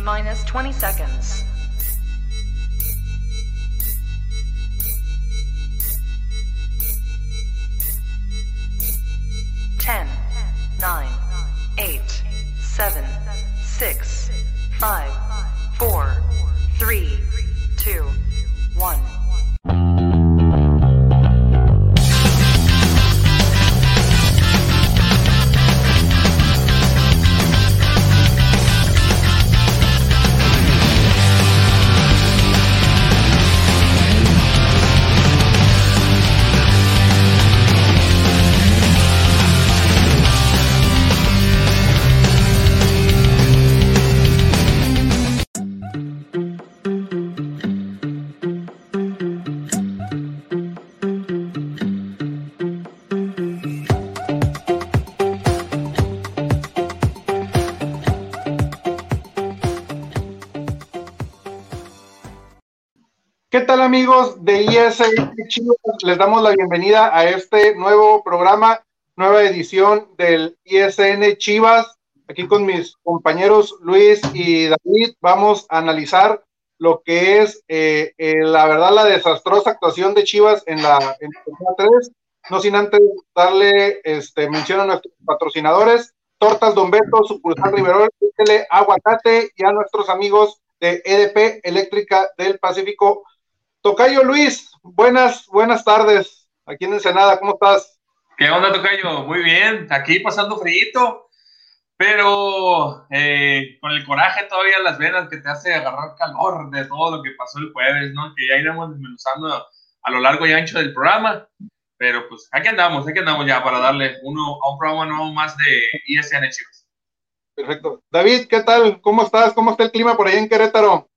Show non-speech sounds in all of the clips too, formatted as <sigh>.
Minus 20 seconds. Ten, nine, eight, seven, six, five, amigos de ISN Chivas? Les damos la bienvenida a este nuevo programa, nueva edición del ISN Chivas. Aquí con mis compañeros Luis y David vamos a analizar lo que es, eh, eh, la verdad, la desastrosa actuación de Chivas en la, en la 3. No sin antes darle este, mención a nuestros patrocinadores, Tortas Don Beto, Sucursal Riverol, Aguacate y a nuestros amigos de EDP Eléctrica del Pacífico Tocayo Luis, buenas, buenas tardes. Aquí en Ensenada, ¿cómo estás? ¿Qué onda, Tocayo? Muy bien, aquí pasando frío, pero eh, con el coraje todavía en las venas que te hace agarrar calor de todo lo que pasó el jueves, ¿no? Que ya iremos desmenuzando a lo largo y ancho del programa. Pero pues aquí andamos, aquí andamos ya para darle uno a un programa nuevo más de ISN Chivas. Perfecto. David, ¿qué tal? ¿Cómo estás? ¿Cómo está el clima por ahí en Querétaro?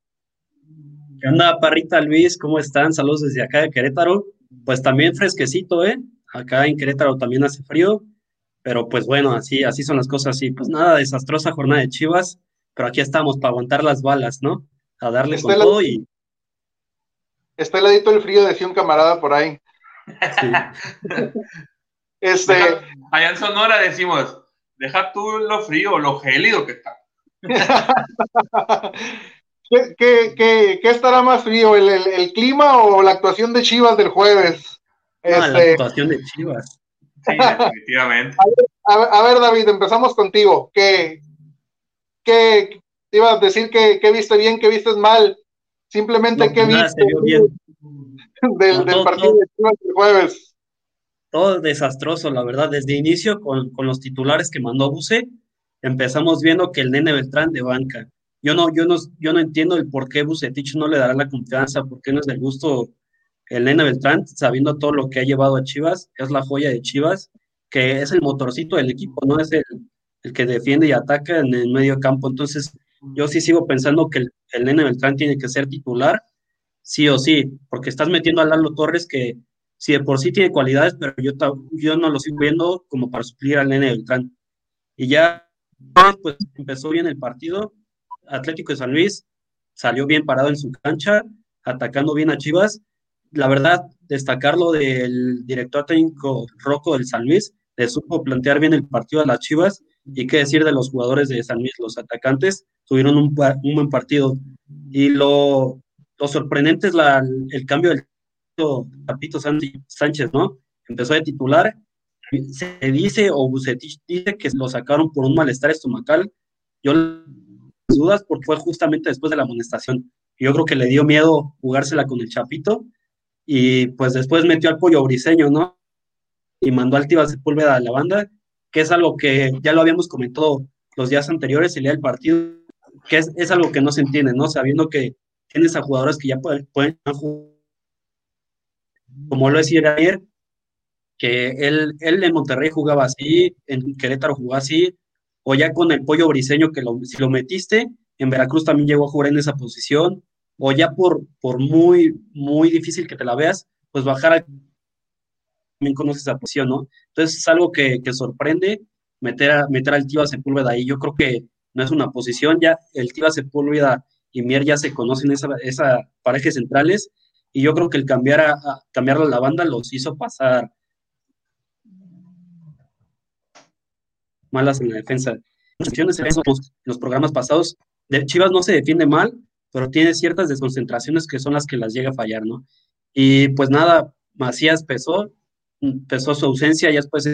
¿Qué onda, Parrita Luis? ¿Cómo están? Saludos desde acá de Querétaro. Pues también fresquecito, ¿eh? Acá en Querétaro también hace frío, pero pues bueno, así, así son las cosas. Y pues nada, desastrosa jornada de Chivas, pero aquí estamos para aguantar las balas, ¿no? A darle Está con la- todo y Está heladito el frío, decía un camarada por ahí. sí. <laughs> Este, Deja- allá en Sonora decimos, deja tú lo frío, lo gélido que está. <laughs> <laughs> ¿qué, qué, qué- qué estará más frío, el, el- el clima o la actuación de Chivas del jueves? Ah, la Este, actuación de Chivas. Sí, definitivamente. a, ver- a ver, David, empezamos contigo. ¿Qué, qué te iba a decir que, que viste bien, que viste mal? Simplemente, No, ¿qué nada, viste se vio bien. del, No, del todo- partido todo. de Chivas del jueves? Todo desastroso, la verdad. Desde inicio, con, con los titulares que mandó Buse, empezamos viendo que el nene Beltrán de banca. Yo no, yo no, yo no entiendo el por qué Bucetich no le dará la confianza, por qué no es del gusto el nene Beltrán, sabiendo todo lo que ha llevado a Chivas, es la joya de Chivas, que es el motorcito del equipo, no es el, el que defiende y ataca en el medio campo. Entonces, yo sí sigo pensando que el, nene Beltrán tiene que ser titular, sí o sí, porque estás metiendo a Lalo Torres que si de por sí tiene cualidades, pero yo, yo no lo sigo viendo como para suplir al nene Beltrán. Y ya, pues empezó bien el partido. Atlético de San Luis salió bien parado en su cancha, atacando bien a Chivas. La verdad, destacarlo del director técnico Rocco del San Luis, le supo plantear bien el partido a las Chivas. Y qué decir de los jugadores de San Luis, los atacantes, tuvieron un, un buen partido. Y lo, lo sorprendente es la, el cambio del Capito Sánchez, ¿no? Empezó de titular. Se dice, o Bucetich dice que lo sacaron por un malestar estomacal. Yo dudas porque fue justamente después de la amonestación. Yo creo que le dio miedo jugársela con el Chapito y pues después metió al pollo briseño, ¿no? Y mandó al Tivas Sepúlveda a la banda, que es algo que ya lo habíamos comentado los días anteriores, el día del partido, que es, es algo que no se entiende, ¿no? Sabiendo que tienes a jugadores que ya pueden, pueden jugar como lo decía ayer, que él, él en Monterrey jugaba así, en Querétaro jugaba así, o ya con el pollo briseño que lo, si lo metiste, en Veracruz también llegó a jugar en esa posición, o ya por, por muy, muy difícil que te la veas, pues bajar a, también conoces esa posición, ¿no? Entonces es algo que, que sorprende meter, a, meter al Tiva Sepúlveda ahí. Yo creo que no es una posición, ya el Tiva Sepúlveda y Mier ya se conocen esa, esa pareja centrales, y yo creo que el cambiar a, a cambiar a la banda los hizo pasar malas en la defensa. En los, programas pasados de Chivas no se defiende mal, pero tiene ciertas desconcentraciones que son las que las llega a fallar, ¿no? Y pues nada, Macías pesó, pesó su ausencia, y después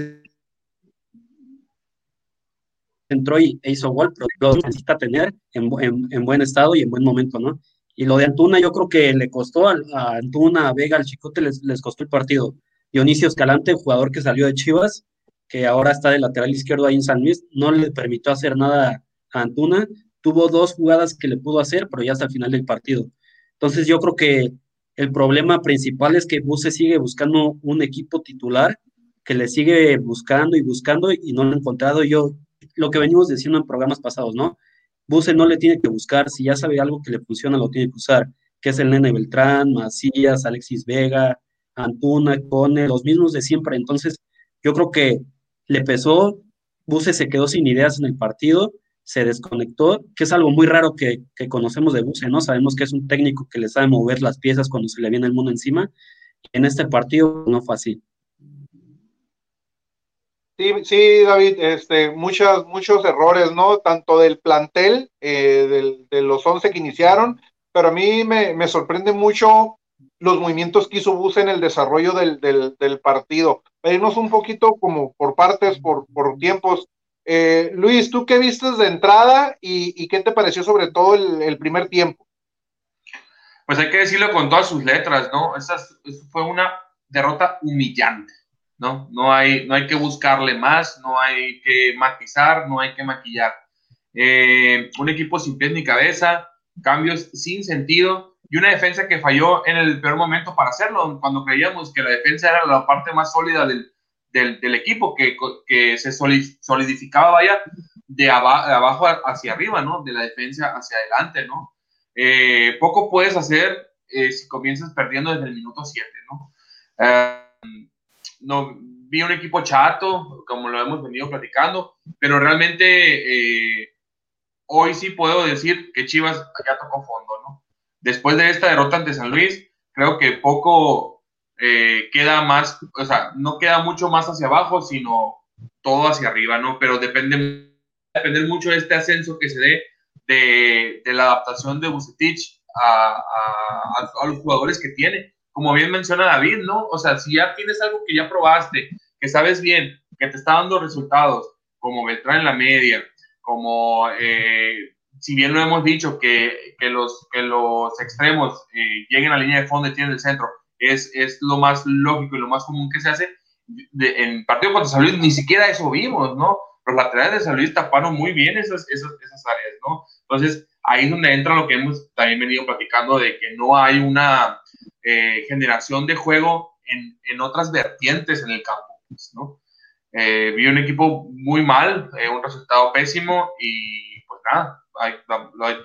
entró y e hizo gol, pero lo necesita tener en, buen estado y en buen momento, ¿no? Y lo de Antuna, yo creo que le costó a, Antuna, a Vega, al Chicote, les, les, costó el partido. Dionisio Escalante, jugador que salió de Chivas, que ahora está de lateral izquierdo ahí en San Luis, no le permitió hacer nada a Antuna. Tuvo dos jugadas que le pudo hacer, pero ya hasta el final del partido. Entonces yo creo que el problema principal es que Buse sigue buscando un equipo titular, que le sigue buscando y buscando y no lo ha encontrado. Yo, lo que venimos diciendo en programas pasados, ¿no? Buse no le tiene que buscar, si ya sabe algo que le funciona, lo tiene que usar, que es el Nene Beltrán, Macías, Alexis Vega, Antuna, Cone, los mismos de siempre. Entonces, yo creo que le pesó, Buse se quedó sin ideas en el partido, se desconectó, que es algo muy raro que, conocemos de Buse, ¿no? Sabemos que es un técnico que le sabe mover las piezas cuando se le viene el mundo encima. En este partido no fue así. Sí, sí, David, este, muchas, muchos errores, ¿no? Tanto del plantel, eh, de los 11 que iniciaron, pero a mí me, sorprende mucho los movimientos que hizo Bus en el desarrollo del, del, partido. Pedirnos un poquito como por partes, por, por tiempos. Eh, Luis, ¿tú qué viste de entrada y, qué te pareció sobre todo el, primer tiempo? Pues hay que decirlo con todas sus letras, ¿no? Esa, fue una derrota humillante ¿no? No hay, no hay que buscarle más, no hay que matizar, no hay que maquillar. Eh, un equipo sin pies ni cabeza, cambios sin sentido y una defensa que falló en el peor momento para hacerlo, cuando creíamos que la defensa era la parte más sólida del, del, equipo, que, que, se solidificaba, vaya, de, abajo hacia arriba, ¿no? De la defensa hacia adelante, ¿no? Eh, poco puedes hacer eh, si comienzas perdiendo desde el minuto 7, ¿no? no vi un equipo chato, como lo hemos venido platicando, pero realmente eh, hoy sí puedo decir que Chivas ya tocó fondo, ¿no? Después de esta derrota ante San Luis, creo que poco eh, queda más, o sea, no queda mucho más hacia abajo, sino todo hacia arriba, ¿no? Pero depende, depende mucho de este ascenso que se dé de, la adaptación de Bucetich a, a los jugadores que tiene como bien menciona David, ¿no? O sea, si ya tienes algo que ya probaste, que sabes bien, que te está dando resultados, como Beltrán en la media, como, eh, si bien lo hemos dicho, que, que los, que los extremos eh, lleguen a la línea de fondo y tienen el centro, es, es lo más lógico y lo más común que se hace. en partido contra San Luis ni siquiera eso vimos, ¿no? Los laterales de San Luis taparon muy bien esas, esas, esas áreas, ¿no? Entonces, ahí es donde entra lo que hemos también venido platicando de que no hay una eh, generación de juego en, en, otras vertientes en el campo. Pues, ¿no? Eh, vi un equipo muy mal, eh, un resultado pésimo y pues nada,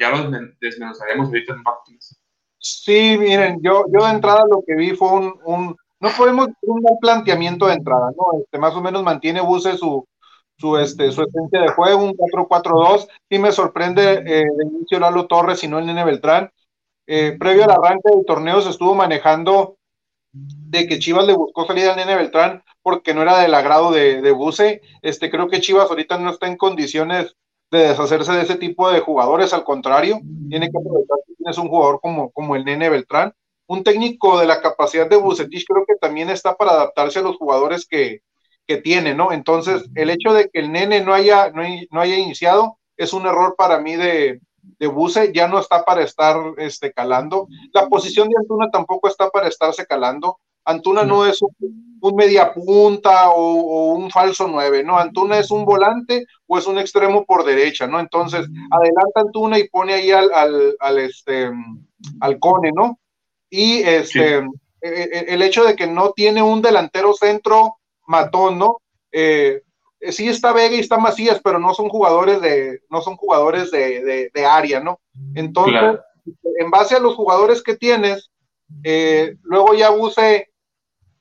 ya lo desmenuzaremos ahorita en más. Sí, miren, yo, yo de entrada lo que vi fue un, un no podemos un mal planteamiento de entrada, ¿no? Este, más o menos mantiene Buse su, su, este, su esencia de juego, un 4-4-2. Sí me sorprende eh, de inicio Lalo Torres y no el Nene Beltrán. Eh, previo al arranque del torneo se estuvo manejando de que Chivas le buscó salir al Nene Beltrán porque no era del agrado de, de Buse. Este, creo que Chivas ahorita no está en condiciones de deshacerse de ese tipo de jugadores, al contrario, tiene que aprovechar que tienes un jugador como, como el Nene Beltrán. Un técnico de la capacidad de Bucetich creo que también está para adaptarse a los jugadores que, que tiene, ¿no? Entonces, el hecho de que el Nene no haya, no, no haya iniciado es un error para mí de, de Buse ya no está para estar este, calando. La posición de Antuna tampoco está para estarse calando. Antuna no es un, media punta o, un falso nueve, ¿no? Antuna es un volante o es un extremo por derecha, ¿no? Entonces, adelanta Antuna y pone ahí al, al, este, al Cone, ¿no? Y este, e, e, el hecho de que no tiene un delantero centro matón, ¿no? Eh, eh, sí está Vega y está Macías, pero no son jugadores de, no son jugadores de, de, área, ¿no? Entonces, en base a los jugadores que tienes, eh, luego ya Buse,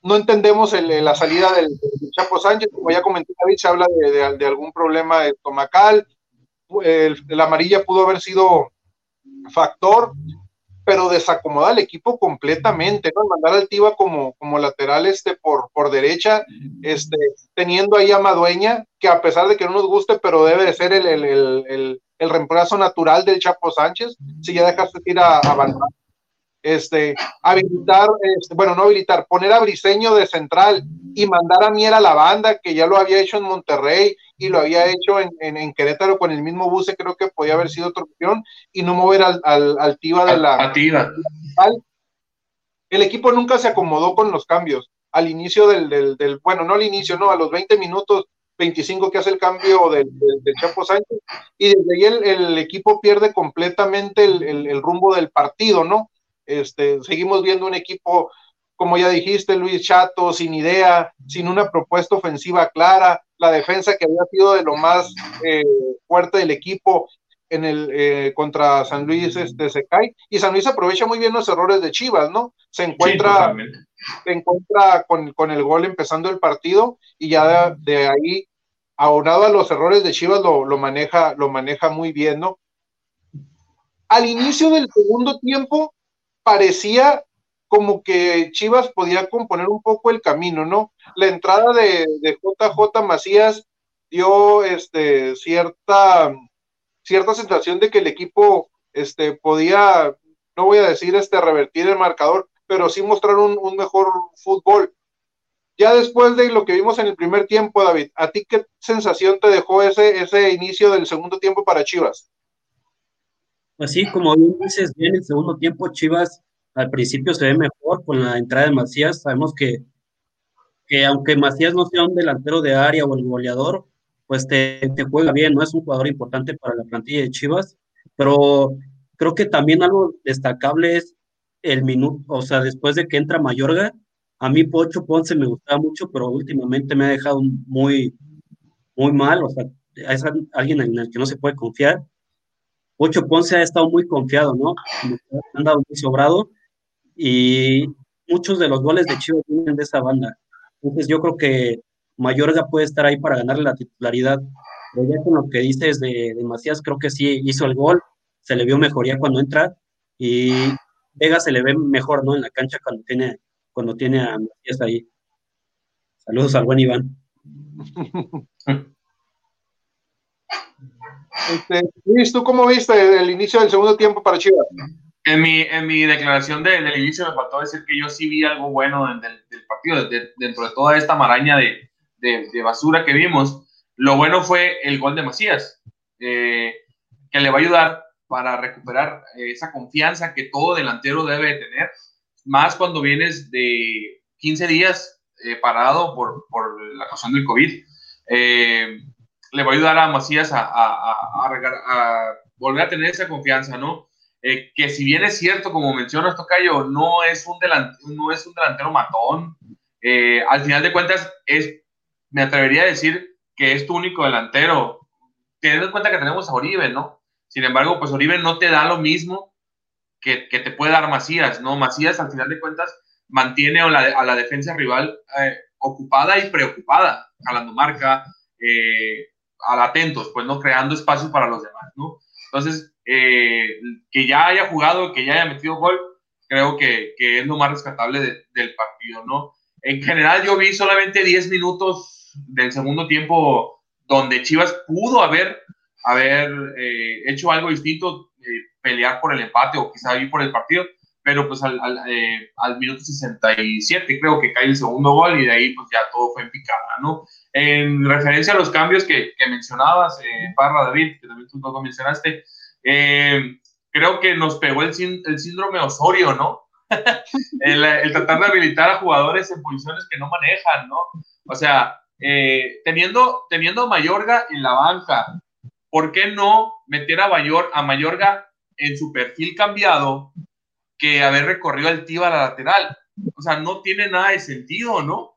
no entendemos la salida del, Chapo Sánchez, como ya comenté David, se habla de, algún problema estomacal, el, la amarilla pudo haber sido factor, pero desacomoda al equipo completamente, ¿no? Mandar al Tiva como, como lateral este por, por derecha, este, teniendo ahí a Madueña, que a pesar de que no nos guste, pero debe de ser el, el reemplazo natural del Chapo Sánchez, si ya dejaste ir a, a este, habilitar, este, bueno, no habilitar, poner a Briseño de central y mandar a Mier a la banda, que ya lo había hecho en Monterrey y lo había hecho en, en, Querétaro con el mismo buce, creo que podía haber sido otra opción, y no mover al, al, al Tiva de la... El equipo nunca se acomodó con los cambios. Al inicio del, del, del, bueno, no al inicio, no, a los 20 minutos 25 que hace el cambio del, del, Chapo Sánchez, y desde ahí el, el equipo pierde completamente el, el, rumbo del partido, ¿no? Este, seguimos viendo un equipo, como ya dijiste, Luis Chato, sin idea, sin una propuesta ofensiva clara, la defensa que había sido de lo más eh, fuerte del equipo en el eh, contra San Luis este, se cae y San Luis aprovecha muy bien los errores de Chivas, ¿no? Se encuentra, se encuentra con, con, el gol empezando el partido y ya de, de ahí aunado a los errores de Chivas, lo, maneja, lo maneja muy bien, ¿no? Al inicio del segundo tiempo parecía como que Chivas podía componer un poco el camino, ¿no? La entrada de, JJ Macías dio este, cierta, cierta sensación de que el equipo este, podía, no voy a decir este, revertir el marcador, pero sí mostrar un, un mejor fútbol. Ya después de lo que vimos en el primer tiempo, David, ¿a ti qué sensación te dejó ese, ese inicio del segundo tiempo para Chivas? Pues sí, como bien dices, bien el segundo tiempo Chivas al principio se ve mejor con la entrada de Macías. Sabemos que, que aunque Macías no sea un delantero de área o el goleador, pues te, te, juega bien, ¿no? Es un jugador importante para la plantilla de Chivas, pero creo que también algo destacable es el minuto, o sea, después de que entra Mayorga, a mí Pocho Ponce me gustaba mucho, pero últimamente me ha dejado muy, muy mal, o sea, es alguien en el que no se puede confiar. Pocho Ponce ha estado muy confiado, ¿no? Ha andado muy sobrado y muchos de los goles de Chivas vienen de esa banda. Entonces yo creo que Mayorga puede estar ahí para ganarle la titularidad. Pero ya con lo que dices de, de Macías, creo que sí hizo el gol, se le vio mejoría cuando entra y Vega se le ve mejor, ¿no? En la cancha cuando tiene cuando tiene a Matías ahí. Saludos al buen Iván. <laughs> Este, Luis, ¿tú cómo viste el inicio del segundo tiempo para Chivas? En mi, en mi declaración de, del inicio me faltó decir que yo sí vi algo bueno del, del partido, dentro de toda esta maraña de, de, basura que vimos. Lo bueno fue el gol de Macías, eh, que le va a ayudar para recuperar esa confianza que todo delantero debe tener más cuando vienes de 15 días eh, parado por, por, la cuestión del COVID. Eh, le va a ayudar a Macías a, a, a, volver a tener esa confianza, ¿no? Eh, que si bien es cierto, como mencionas, Tocayo, no es un, no es un delantero matón, al final de cuentas, es, me atrevería a decir que es tu único delantero, teniendo en cuenta que tenemos a Oribe, ¿no? Sin embargo, pues Oribe no te da lo mismo que, te puede dar Macías, ¿no? Macías, al final de cuentas, mantiene a la, defensa rival eh, ocupada y preocupada, jalando marca, eh, atentos, pues no creando espacios para los demás, ¿no? Entonces, eh, que ya haya jugado, que ya haya metido gol, creo que, es lo más rescatable del partido, ¿no? En general, yo vi solamente 10 minutos del segundo tiempo donde Chivas pudo haber, haber hecho algo distinto, pelear por el empate o quizá ir por el partido, pero pues al, al, eh, al, minuto 67 creo que cae el segundo gol y de ahí pues ya todo fue en picada, ¿no? En referencia a los cambios que, mencionabas, eh, Parra David, que también tú lo mencionaste, eh, creo que nos pegó el, síndrome Osorio, ¿no? <laughs> el, tratar de habilitar a jugadores en posiciones que no manejan, ¿no? O sea, eh, teniendo, teniendo a Mayorga en la banca, ¿por qué no meter a, Mayor, a Mayorga en su perfil cambiado que haber recorrido el Tiva a la lateral. O sea, no tiene nada de sentido, ¿no?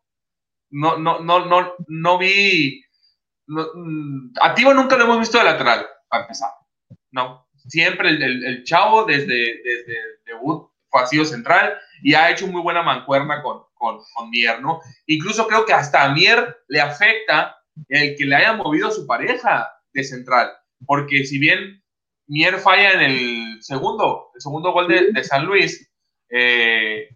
No, no, no, no, no vi. Mm, a Tiva nunca lo hemos visto de lateral, para empezar. No. Siempre el, el, chavo desde, desde debut fue ha sido central y ha hecho muy buena mancuerna con, con, con Mier, ¿no? Incluso creo que hasta a Mier le afecta el que le haya movido su pareja de central. Porque si bien Mier falla en el segundo, el segundo gol de, San Luis. Eh,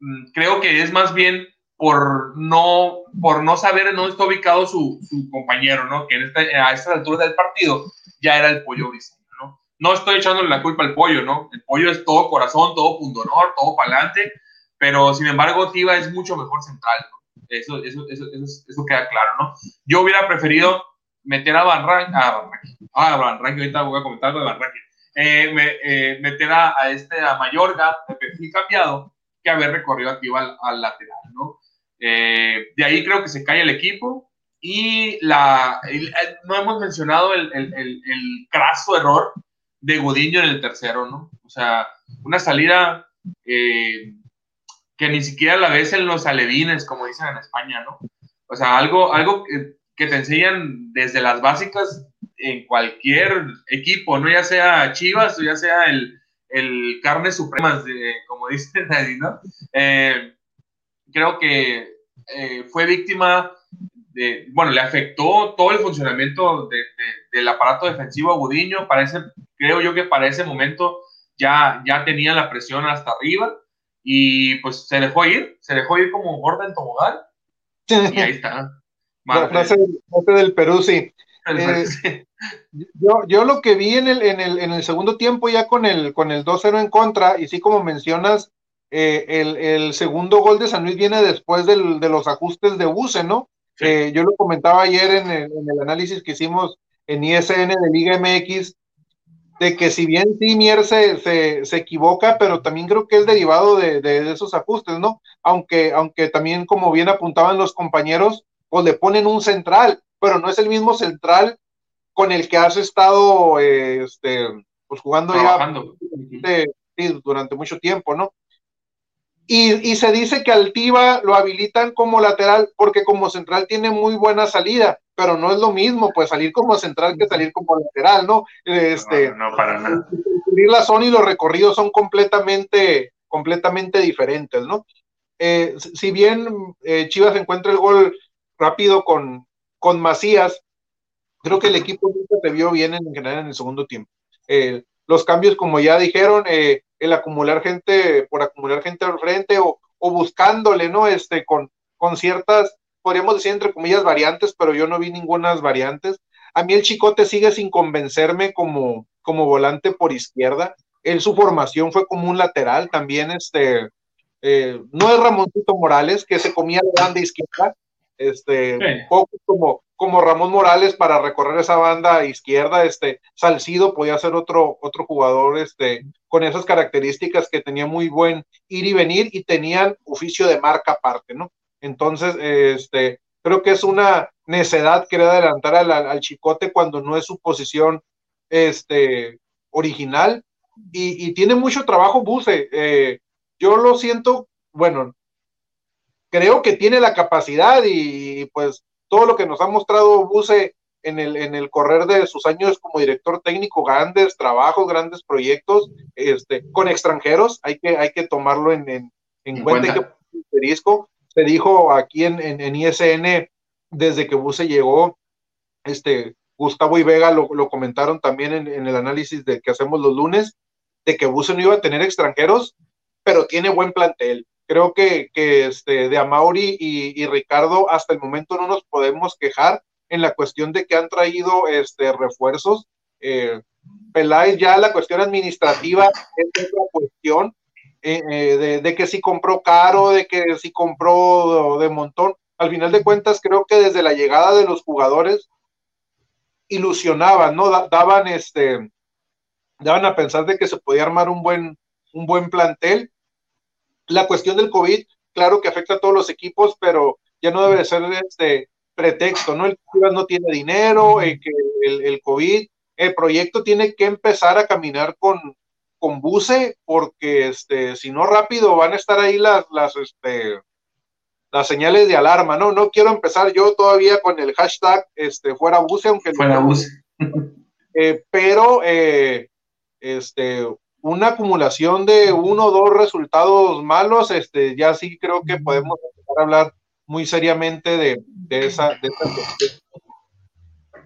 mm, creo que es más bien por no, por no saber en dónde está ubicado su, compañero, ¿no? Que en a esta altura del partido ya era el pollo briseño, ¿no? No estoy echándole la culpa al pollo, ¿no? El pollo es todo corazón, todo pundonor, todo para adelante, pero sin embargo Tiva es mucho mejor central, ¿no? Eso, eso, eso, eso, queda claro, ¿no? Yo hubiera preferido meter a Van Rank, a Van Rank, ah, Van Rank, ahorita voy a comentar lo de Van Rank, eh, eh, meter a, a, este, a Mayorga, de perfil cambiado, que haber recorrido aquí al, al lateral. Eh, de ahí creo que se cae el equipo y la, no hemos mencionado el, el, el, craso error de Gudiño en el tercero, ¿no? O sea, una salida que ni siquiera la ves en los alevines, como dicen en España, ¿no? O sea, algo, algo que, te enseñan desde las básicas en cualquier equipo, ¿no? Ya sea Chivas o ya sea el, el carne suprema, como dice nadie, ¿no? Eh, creo que eh, fue víctima de, bueno, le afectó todo el funcionamiento de, del aparato defensivo a Gudiño, parece, creo yo que para ese momento ya, ya tenía la presión hasta arriba y pues se dejó ir, se dejó ir como gorda en tobogán y ahí está. La frase, del Perú, sí. Eh, yo, yo lo que vi en el, en el, en el segundo tiempo ya con el, con el 2-0 en contra, y sí como mencionas, eh, el, el, segundo gol de San Luis viene después del, de los ajustes de Buse, ¿no? Eh, yo lo comentaba ayer en el, en el, análisis que hicimos en ISN de Liga MX, de que si bien sí Mier se, se, se equivoca, pero también creo que es derivado de, de, de, esos ajustes, ¿no? Aunque, aunque también, como bien apuntaban los compañeros, pues le ponen un central, pero no es el mismo central con el que has estado eh, este, pues jugando ya durante mucho tiempo, ¿no? Y, y, se dice que Altiva lo habilitan como lateral porque como central tiene muy buena salida, pero no es lo mismo, pues salir como central que salir como lateral, ¿no? Este, no, para nada. La zona y los recorridos son completamente, completamente diferentes, ¿no? Eh, si bien eh, Chivas encuentra el gol rápido con, con Macías, creo que el equipo se vio bien en general en el segundo tiempo. Eh, los cambios, como ya dijeron, eh, el acumular gente, por acumular gente al frente o, o, buscándole, ¿no? Este, con, con ciertas, podríamos decir entre comillas, variantes, pero yo no vi ninguna variantes. A mí el Chicote sigue sin convencerme como, como volante por izquierda. Él, su formación fue como un lateral también, este, eh, no es Ramoncito Morales, que se comía la banda izquierda, este, sí. poco como, como Ramón Morales para recorrer esa banda izquierda, este, Salcido podía ser otro, otro jugador, este, con esas características que tenía muy buen ir y venir y tenían oficio de marca aparte, ¿no? Entonces, este, creo que es una necedad querer adelantar al, al chicote cuando no es su posición, este, original y, y tiene mucho trabajo Buse, eh, yo lo siento, bueno, creo que tiene la capacidad y pues todo lo que nos ha mostrado Buse en el, en el correr de sus años como director técnico, grandes trabajos, grandes proyectos, este, con extranjeros, hay que, hay que tomarlo en, en, en, en cuenta. cuenta. Que se dijo aquí en, en, ISN desde que Buse llegó, este, Gustavo y Vega lo, lo comentaron también en, en, el análisis de que hacemos los lunes, de que Buse no iba a tener extranjeros, pero tiene buen plantel creo que, que este, de Amauri y, y, Ricardo hasta el momento no nos podemos quejar en la cuestión de que han traído este, refuerzos. Eh, ya la cuestión administrativa es otra cuestión, eh, eh, de, de, que si compró caro, de que si compró de, de montón. Al final de cuentas, creo que desde la llegada de los jugadores ilusionaban, ¿no? daban este, daban a pensar de que se podía armar un buen, un buen plantel la cuestión del COVID, claro que afecta a todos los equipos, pero ya no debe de ser este pretexto, ¿no? El Chivas no tiene dinero, que el, el, COVID, el proyecto tiene que empezar a caminar con, con buce, porque este, si no rápido van a estar ahí las, las, este, las señales de alarma, ¿no? No quiero empezar yo todavía con el hashtag este, fuera buce, aunque fuera buce. <laughs> Eh, pero eh, este, una acumulación de uno o dos resultados malos, este, ya sí creo que podemos empezar a hablar muy seriamente de, de esa, de esa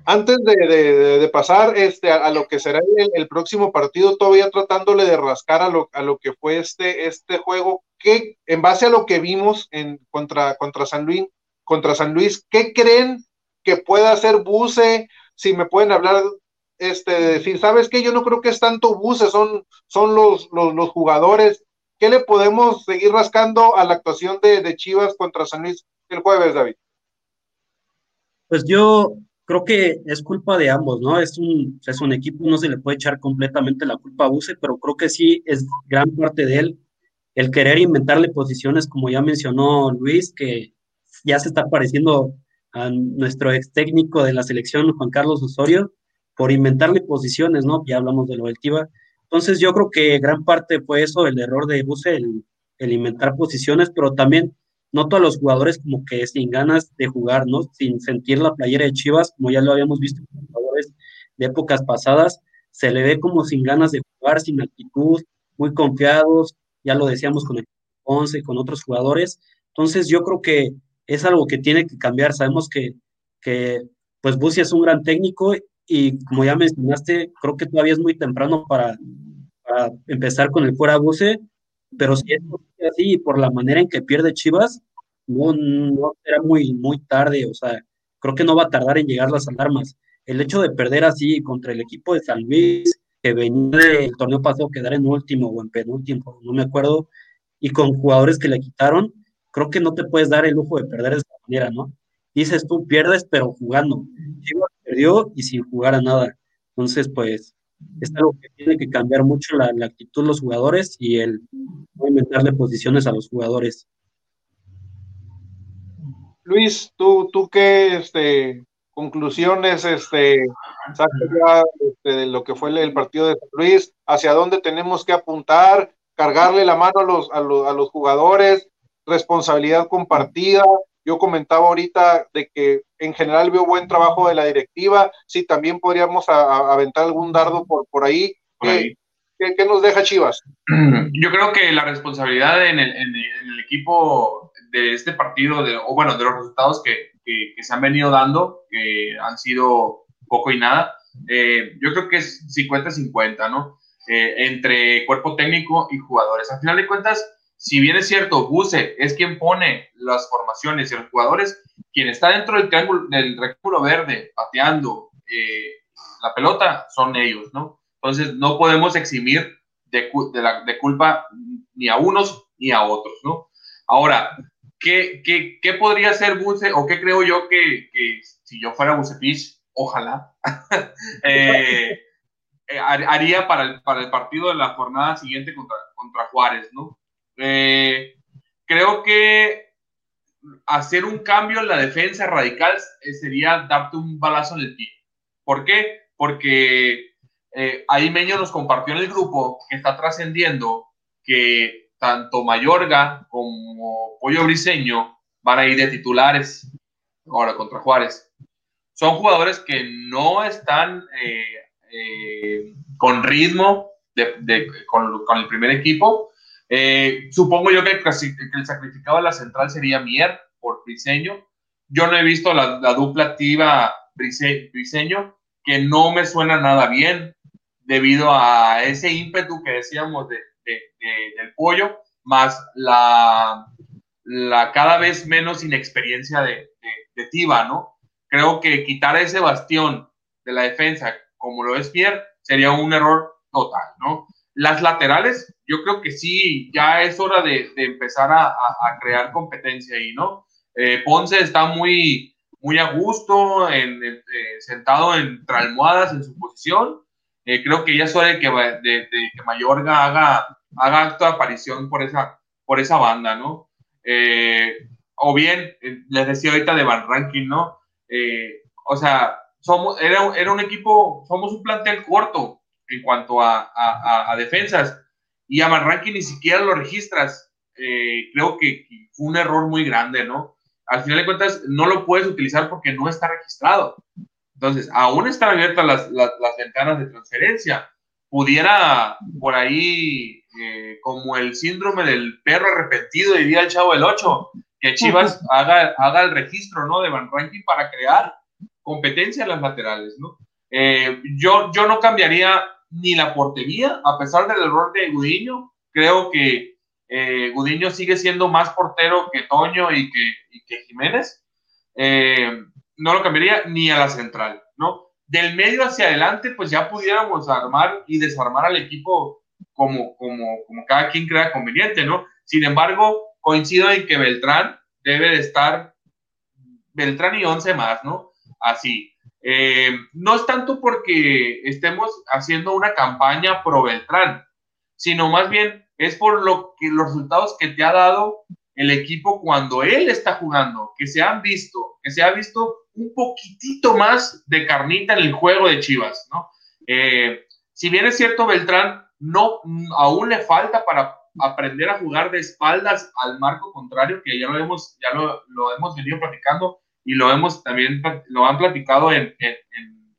Antes de, de, de, pasar este, a, a, lo que será el, el, próximo partido, todavía tratándole de rascar a lo, a lo que fue este, este juego, que en base a lo que vimos en, contra, contra, San Luis, contra San Luis, ¿qué creen que pueda hacer Buse? Si me pueden hablar este, decir, ¿sabes qué? Yo no creo que es tanto buses, son, son los, los, jugadores. ¿Qué le podemos seguir rascando a la actuación de, de Chivas contra San Luis el jueves, David? Pues yo creo que es culpa de ambos, ¿no? Es un, es un equipo, no se le puede echar completamente la culpa a Buse, pero creo que sí es gran parte de él el querer inventarle posiciones, como ya mencionó Luis, que ya se está pareciendo a nuestro ex técnico de la selección, Juan Carlos Osorio, por inventarle posiciones, ¿no? Ya hablamos de lo del Tiva. Entonces yo creo que gran parte fue eso, el error de Buse, el, inventar posiciones, pero también noto a los jugadores como que sin ganas de jugar, ¿no? Sin sentir la playera de Chivas, como ya lo habíamos visto con jugadores de épocas pasadas, se le ve como sin ganas de jugar, sin actitud, muy confiados, ya lo decíamos con el 11, con otros jugadores. Entonces yo creo que es algo que tiene que cambiar. Sabemos que, que pues Busi es un gran técnico y como ya mencionaste, creo que todavía es muy temprano para, para empezar con el fuera Buse, pero si es así por la manera en que pierde Chivas, no, no será muy, muy tarde, o sea, creo que no va a tardar en llegar las alarmas. El hecho de perder así contra el equipo de San Luis, que venía del torneo pasado quedar en último o en penúltimo, no me acuerdo, y con jugadores que le quitaron, creo que no te puedes dar el lujo de perder de esa manera, ¿no? Dices tú pierdes, pero jugando. Chivas perdió y sin jugar a nada. Entonces, pues, es algo que tiene que cambiar mucho la, actitud de los jugadores y el no inventarle posiciones a los jugadores. Luis, tú, tú qué este, conclusiones este, ya este, de lo que fue el, partido de San Luis, hacia dónde tenemos que apuntar, cargarle la mano a los, a los, a los jugadores, responsabilidad compartida, yo comentaba ahorita de que en general veo buen trabajo de la directiva. Sí, también podríamos aventar algún dardo por, por ahí. ¿Qué, nos deja Chivas? <clears throat> Yo creo que la responsabilidad en el, equipo de este partido, de, o bueno, de los resultados que, se han venido dando, que han sido poco y nada, eh, yo creo que es 50-50, ¿no? Eh, entre cuerpo técnico y jugadores. Al final de cuentas, si bien es cierto, Buse es quien pone las formaciones y los jugadores, quien está dentro del triángulo, del rectángulo verde pateando eh, la pelota son ellos, ¿no? Entonces no podemos eximir de, culpa ni a unos ni a otros, ¿no? Ahora, ¿qué, qué, qué podría ser Buse o qué creo yo que, si yo fuera Bucepich, ojalá, <laughs> eh, eh, haría para el, para el partido de la jornada siguiente contra, contra Juárez, ¿no? Eh, creo que hacer un cambio en la defensa radical eh, sería darte un balazo en el pie. ¿Por qué? Porque eh, ahí Meño nos compartió en el grupo que está trascendiendo que tanto Mayorga como Pollo Briseño van a ir de titulares ahora contra Juárez. Son jugadores que no están con ritmo con el primer equipo eh, supongo yo que, el sacrificado de la central sería Mier por Briseño. Yo no he visto la, dupla activa Briseño, que no me suena nada bien debido a ese ímpetu que decíamos de, del pollo, más la, la cada vez menos inexperiencia de, de, Tiva, ¿no? Creo que quitar ese bastión de la defensa, como lo es Mier, sería un error total, ¿no? Las laterales, yo creo que sí, ya es hora de, empezar a, crear competencia ahí, ¿no? Eh, Ponce está muy, muy a gusto, en, eh, sentado entre almohadas en su posición. Eh, creo que ya es hora de que, de, que Mayorga haga, haga acto de aparición por esa, por esa banda, ¿no? o bien, les decía ahorita de Van Ranking, ¿no? o sea, somos, era, era un equipo, somos un plantel corto, en cuanto a, a, defensas. Y a Manranqui ni siquiera lo registras. Eh, creo que, fue un error muy grande, ¿no? Al final de cuentas, no lo puedes utilizar porque no está registrado. Entonces, aún están abiertas las, las, ventanas de transferencia. Pudiera por ahí, eh, como el síndrome del perro arrepentido, diría el chavo del 8, que Chivas <laughs> haga, haga el registro, ¿no? De Van Ranking para crear competencia en las laterales, ¿no? Eh, yo, yo no cambiaría ni la portería, a pesar del error de Gudiño. Creo que eh, Gudiño sigue siendo más portero que Toño y que, Jiménez. Eh, no lo cambiaría ni a la central, ¿no? del medio hacia adelante, pues ya pudiéramos armar y desarmar al equipo como, como, como cada quien crea conveniente, ¿no? Sin embargo, coincido en que Beltrán debe de estar, Beltrán y 11 más, ¿no? Así. Eh, no es tanto porque estemos haciendo una campaña pro Beltrán, sino más bien es por lo que los resultados que te ha dado el equipo cuando él está jugando, que se han visto, que se ha visto un poquitito más de carnita en el juego de Chivas, ¿no? Eh, si bien es cierto, Beltrán no aún le falta para aprender a jugar de espaldas al marco contrario, que ya lo hemos, ya lo, lo hemos venido platicando y lo hemos también, lo han platicado en, en,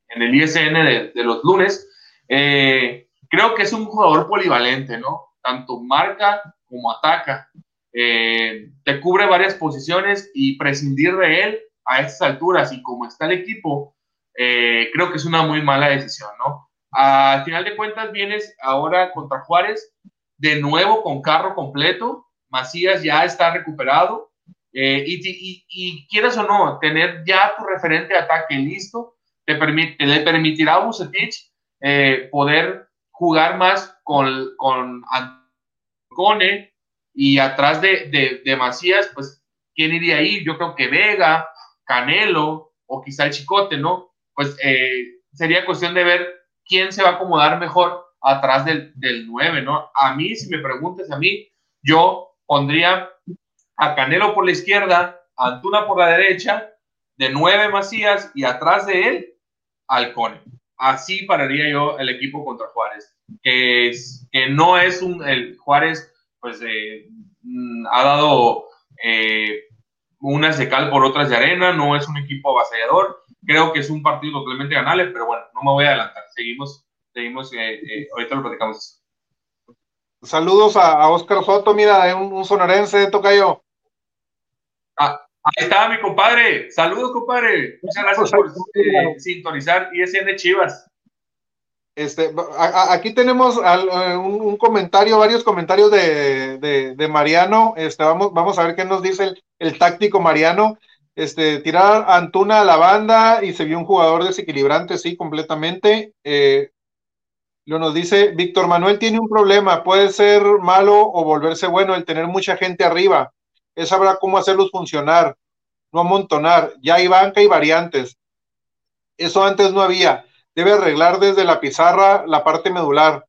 en el ISN de, de los lunes. Eh, creo que es un jugador polivalente, ¿no? Tanto marca como ataca. Eh, te cubre varias posiciones y prescindir de él a estas alturas y como está el equipo, eh, creo que es una muy mala decisión, ¿no? Al final de cuentas vienes ahora contra Juárez, de nuevo con carro completo, Macías ya está recuperado, eh, y, quieras o no, tener ya tu referente de ataque listo, te permite, le permitirá a Bucetich eh, poder jugar más con, con Antone y atrás de, de, Macías, pues, ¿quién iría ahí? Yo creo que Vega, Canelo o quizá el Chicote, ¿no? Pues eh, sería cuestión de ver quién se va a acomodar mejor atrás del, del 9, ¿no? A mí, si me preguntas a mí, yo pondría a Canelo por la izquierda, a Antuna por la derecha, de 9 Macías y atrás de él, Alcone. Así pararía yo el equipo contra Juárez, que, que no es un, el Juárez, pues eh, mm, ha dado eh, unas de cal por otras de arena, no es un equipo avasallador, creo que es un partido totalmente ganable, pero bueno, no me voy a adelantar, seguimos, seguimos, eh, ahorita lo platicamos. Saludos a, Oscar Soto, mira, un, un sonorense, yo. Ah, ahí está mi compadre, saludos compadre, muchas gracias por eh, sintonizar ISN Chivas. Este, aquí tenemos eh, un, comentario, varios comentarios de, de, Mariano. Este, vamos, vamos a ver qué nos dice el, táctico Mariano. Este, tirar Antuna a la banda y se vio un jugador desequilibrante, sí, completamente. Eh, lo nos dice Víctor Manuel tiene un problema, puede ser malo o volverse bueno el tener mucha gente arriba. Él sabrá cómo hacerlos funcionar, no amontonar. Ya hay banca y variantes. Eso antes no había debe arreglar desde la pizarra la parte medular.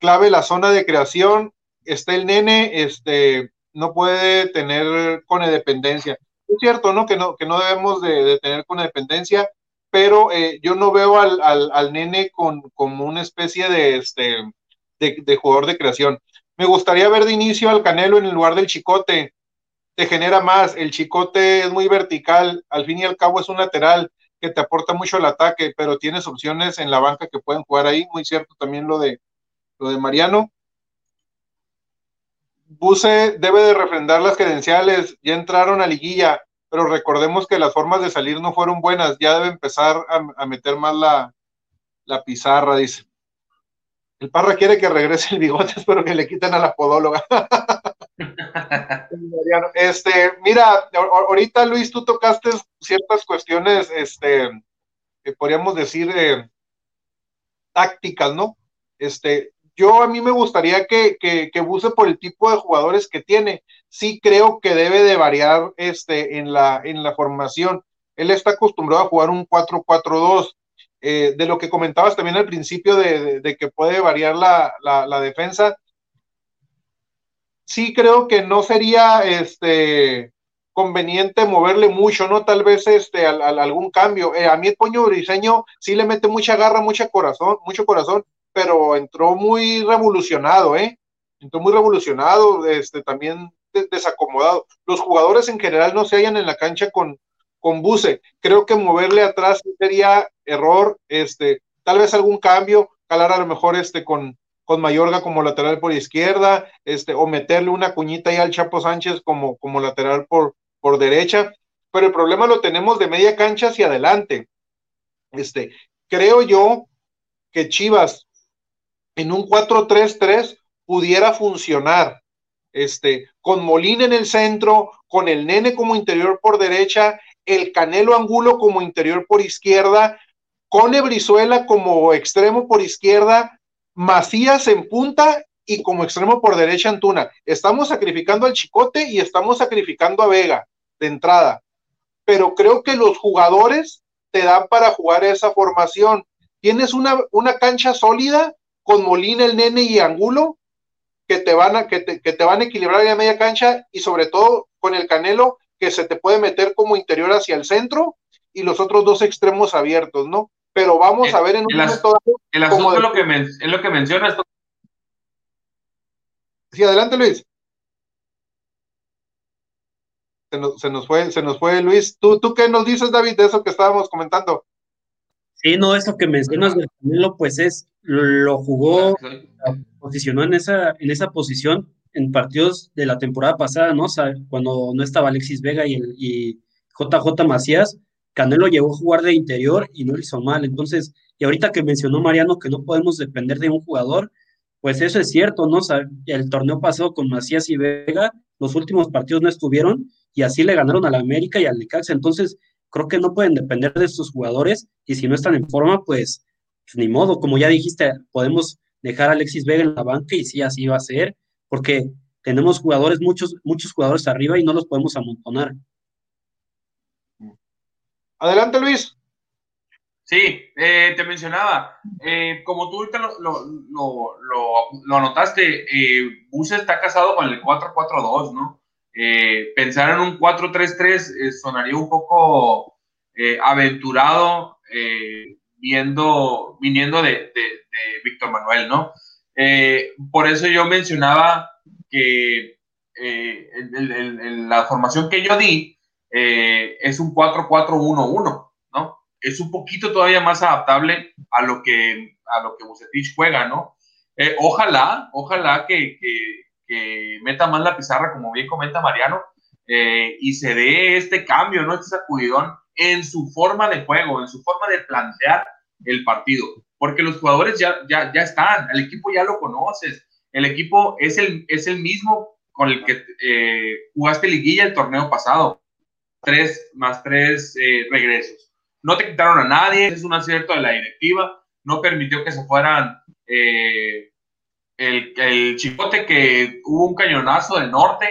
Clave la zona de creación. Está el nene, este, no puede tener conedependencia. Es cierto, ¿no? Que no, que no debemos de, tener conedependencia, pero eh, yo no veo al, nene con, como una especie de, este, de, jugador de creación. Me gustaría ver de inicio al Canelo en el lugar del Chicote. Te genera más. El Chicote es muy vertical. Al fin y al cabo es un lateral que te aporta mucho el ataque, pero tienes opciones en la banca que pueden jugar ahí, muy cierto también lo de lo de Mariano. Buse debe de refrendar las credenciales, ya entraron a liguilla, pero recordemos que las formas de salir no fueron buenas, ya debe empezar a, meter más la, la, pizarra, dice. El Parra quiere que regrese el bigote, <laughs> espero que le quiten a la podóloga. <laughs> <laughs> este, mira, ahorita Luis, tú tocaste ciertas cuestiones, este, que podríamos decir eh, tácticas, ¿no? Este, yo a mí me gustaría que, que, que buse por el tipo de jugadores que tiene. Sí creo que debe de variar este, en, la, en la formación. Él está acostumbrado a jugar un 4-4-2. Eh, de lo que comentabas también al principio de, que puede variar la, la defensa, sí creo que no sería este conveniente moverle mucho, ¿no? Tal vez este algún cambio. Eh, a mí el Poño Briseño sí le mete mucha garra, mucho corazón, mucho corazón, pero entró muy revolucionado, ¿eh? Entró muy revolucionado, este también desacomodado. Los jugadores en general no se hallan en la cancha con con. Creo que moverle atrás sería error, este, tal vez algún cambio, calar a lo mejor este con con Mayorga como lateral por izquierda, este, o meterle una cuñita ahí al Chapo Sánchez como, como lateral por, por derecha, pero el problema lo tenemos de media cancha hacia adelante. Este, creo yo que Chivas en un 4-3-3 pudiera funcionar, este, con Molina en el centro, con el Nene como interior por derecha, el Canelo Angulo como interior por izquierda, Cone Brizuela como extremo por izquierda, Macías en punta y como extremo por derecha Antuna. Estamos sacrificando al Chicote y estamos sacrificando a Vega de entrada. Pero creo que los jugadores te dan para jugar esa formación. Tienes una, una cancha sólida con Molina, el Nene y Angulo que te van a, que te, van a equilibrar en la media cancha y sobre todo con el Canelo que se te puede meter como interior hacia el centro y los otros dos extremos abiertos, ¿no? Pero vamos a ver en un momento El asunto es, lo que es lo que mencionas. Sí, adelante Luis. Se nos, se nos, fue, se nos fue Luis. ¿Tú, ¿Tú qué nos dices, David, de eso que estábamos comentando? Sí, no, esto que mencionas del Canelo, pues es, lo jugó, posicionó en esa, en esa posición en partidos de la temporada pasada, ¿no? O sea, cuando no estaba Alexis Vega y, el, y JJ Macías, Canelo llegó a jugar de interior y no lo hizo mal. Entonces, y ahorita que mencionó Mariano que no podemos depender de un jugador, pues eso es cierto, ¿no? El torneo pasado con Macías y Vega, los últimos partidos no estuvieron y así le ganaron al América y al Necaxa. Entonces, creo que no pueden depender de estos jugadores y si no están en forma, pues, pues, ni modo, como ya dijiste, podemos dejar a Alexis Vega en la banca y sí, así va a ser, porque tenemos jugadores, muchos, muchos jugadores arriba y no los podemos amontonar. Adelante, Luis. Sí, eh, te mencionaba, eh, como tú ahorita lo, lo, lo, anotaste, eh, Buse está casado con el 4-4-2, ¿no? Eh, pensar en un 4-3-3 eh, sonaría un poco eh, aventurado viendo, viniendo de, Víctor Manuel, ¿no? por eso yo mencionaba que en, la formación que yo di es un 4-4-1-1, ¿no? Es un poquito todavía más adaptable a lo que, a lo que Bucetich juega, ¿no? ojalá, ojalá que que meta más la pizarra, como bien comenta Mariano, eh, y se dé este cambio, ¿no? Este sacudidón en su forma de juego, en su forma de plantear el partido. Porque los jugadores ya, ya, ya están, el equipo ya lo conoces, el equipo es el, es el mismo con el que eh, jugaste liguilla el torneo pasado. Tres más tres eh, regresos. No te quitaron a nadie, es un acierto de la directiva, no permitió que se fueran el, Chicote que hubo un cañonazo del norte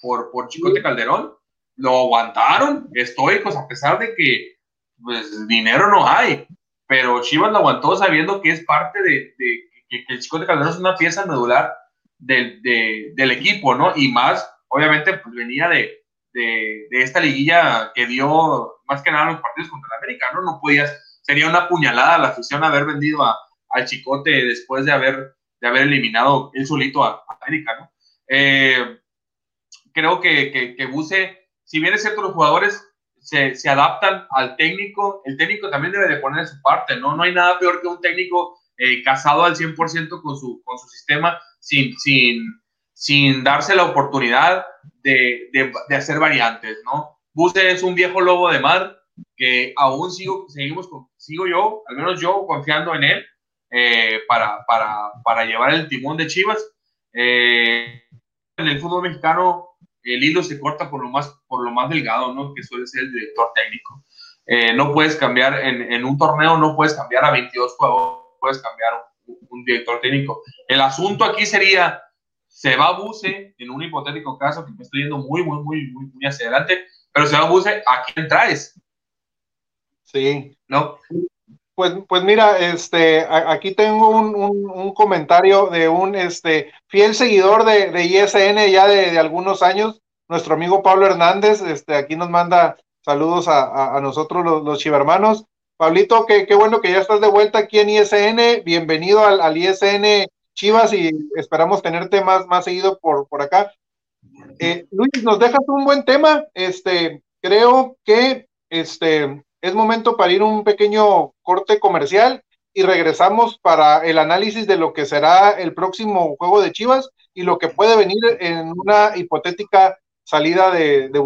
por, por Chicote Calderón, lo aguantaron estoicos a pesar de que pues, dinero no hay, pero Chivas lo aguantó sabiendo que es parte de, que, el Chicote Calderón es una pieza medular del, del equipo, ¿no? Y más, obviamente, pues venía de, de, esta liguilla que dio más que nada los partidos contra el americano, no podías, sería una puñalada a la afición haber vendido a, al Chicote después de haber de haber eliminado él solito a, América, ¿no? Eh, creo que, que, que, Buse, si bien es cierto, los jugadores se, se, adaptan al técnico, el técnico también debe de poner su parte, ¿no? No hay nada peor que un técnico eh, casado al 100% con su, con su sistema sin, sin, sin darse la oportunidad de, de, hacer variantes, ¿no? Buse es un viejo lobo de mar que aún sigo, seguimos, sigo yo, al menos yo, confiando en él, eh, para, para, para, llevar el timón de Chivas. Eh, en el fútbol mexicano el hilo se corta por lo más, por lo más delgado, ¿no? que suele ser el director técnico. Eh, no puedes cambiar en, en, un torneo, no puedes cambiar a 22 jugadores, puedes cambiar un, director técnico. El asunto aquí sería, se va Buse, en un hipotético caso, que me estoy yendo muy, muy, muy, muy, muy hacia adelante, pero se va Buse, ¿a quién traes? Sí. ¿No? Pues, pues mira, este, aquí tengo un, comentario de un este, fiel seguidor de, de ISN ya de, algunos años, nuestro amigo Pablo Hernández, este, aquí nos manda saludos a, nosotros los, los chivermanos. Pablito, qué, qué bueno que ya estás de vuelta aquí en ISN, bienvenido al, ISN Chivas y esperamos tenerte más, más seguido por, por acá. Eh, Luis, nos dejas un buen tema, este, creo que este, es momento para ir un pequeño corte comercial y regresamos para el análisis de lo que será el próximo juego de Chivas y lo que puede venir en una hipotética salida de, de.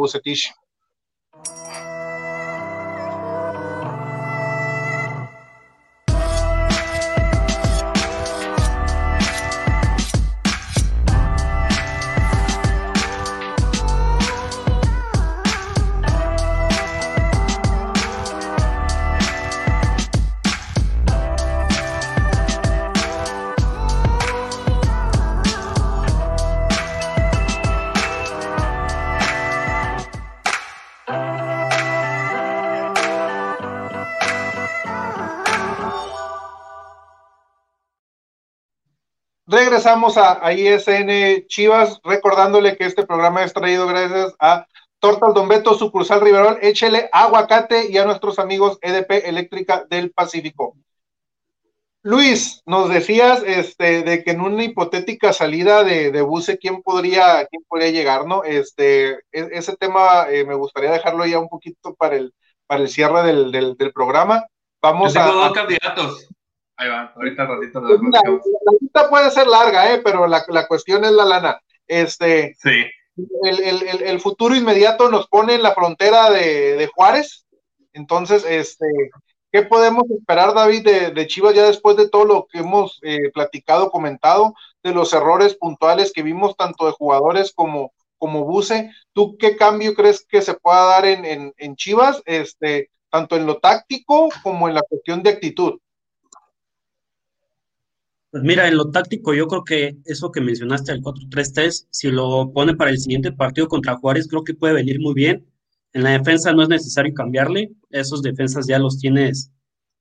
Regresamos a, ISN Chivas, recordándole que este programa es traído gracias a Tortas Don Beto, sucursal Riverol, échele aguacate y a nuestros amigos EDP Eléctrica del Pacífico. Luis, nos decías este, de que en una hipotética salida de, de Buse, ¿quién podría, quién podría llegar, no? Este, e, ese tema eh, me gustaría dejarlo ya un poquito para el, para el cierre del, del, programa. Vamos a. dos candidatos. Ahí va, ahorita ratito. Pues la, lista puede ser larga, ¿eh? pero la, la, cuestión es la lana. Este, sí. El, el, el, futuro inmediato nos pone en la frontera de, de Juárez. Entonces, este, ¿Qué podemos esperar, David, de, Chivas ya después de todo lo que hemos eh, platicado, comentado, de los errores puntuales que vimos tanto de jugadores como, como Buse? ¿Tú qué cambio crees que se pueda dar en, en, Chivas, este, tanto en lo táctico como en la cuestión de actitud? Pues mira, en lo táctico yo creo que eso que mencionaste, el 4-3-3, si lo pone para el siguiente partido contra Juárez, creo que puede venir muy bien en la defensa no es necesario cambiarle, esos defensas ya los tienes,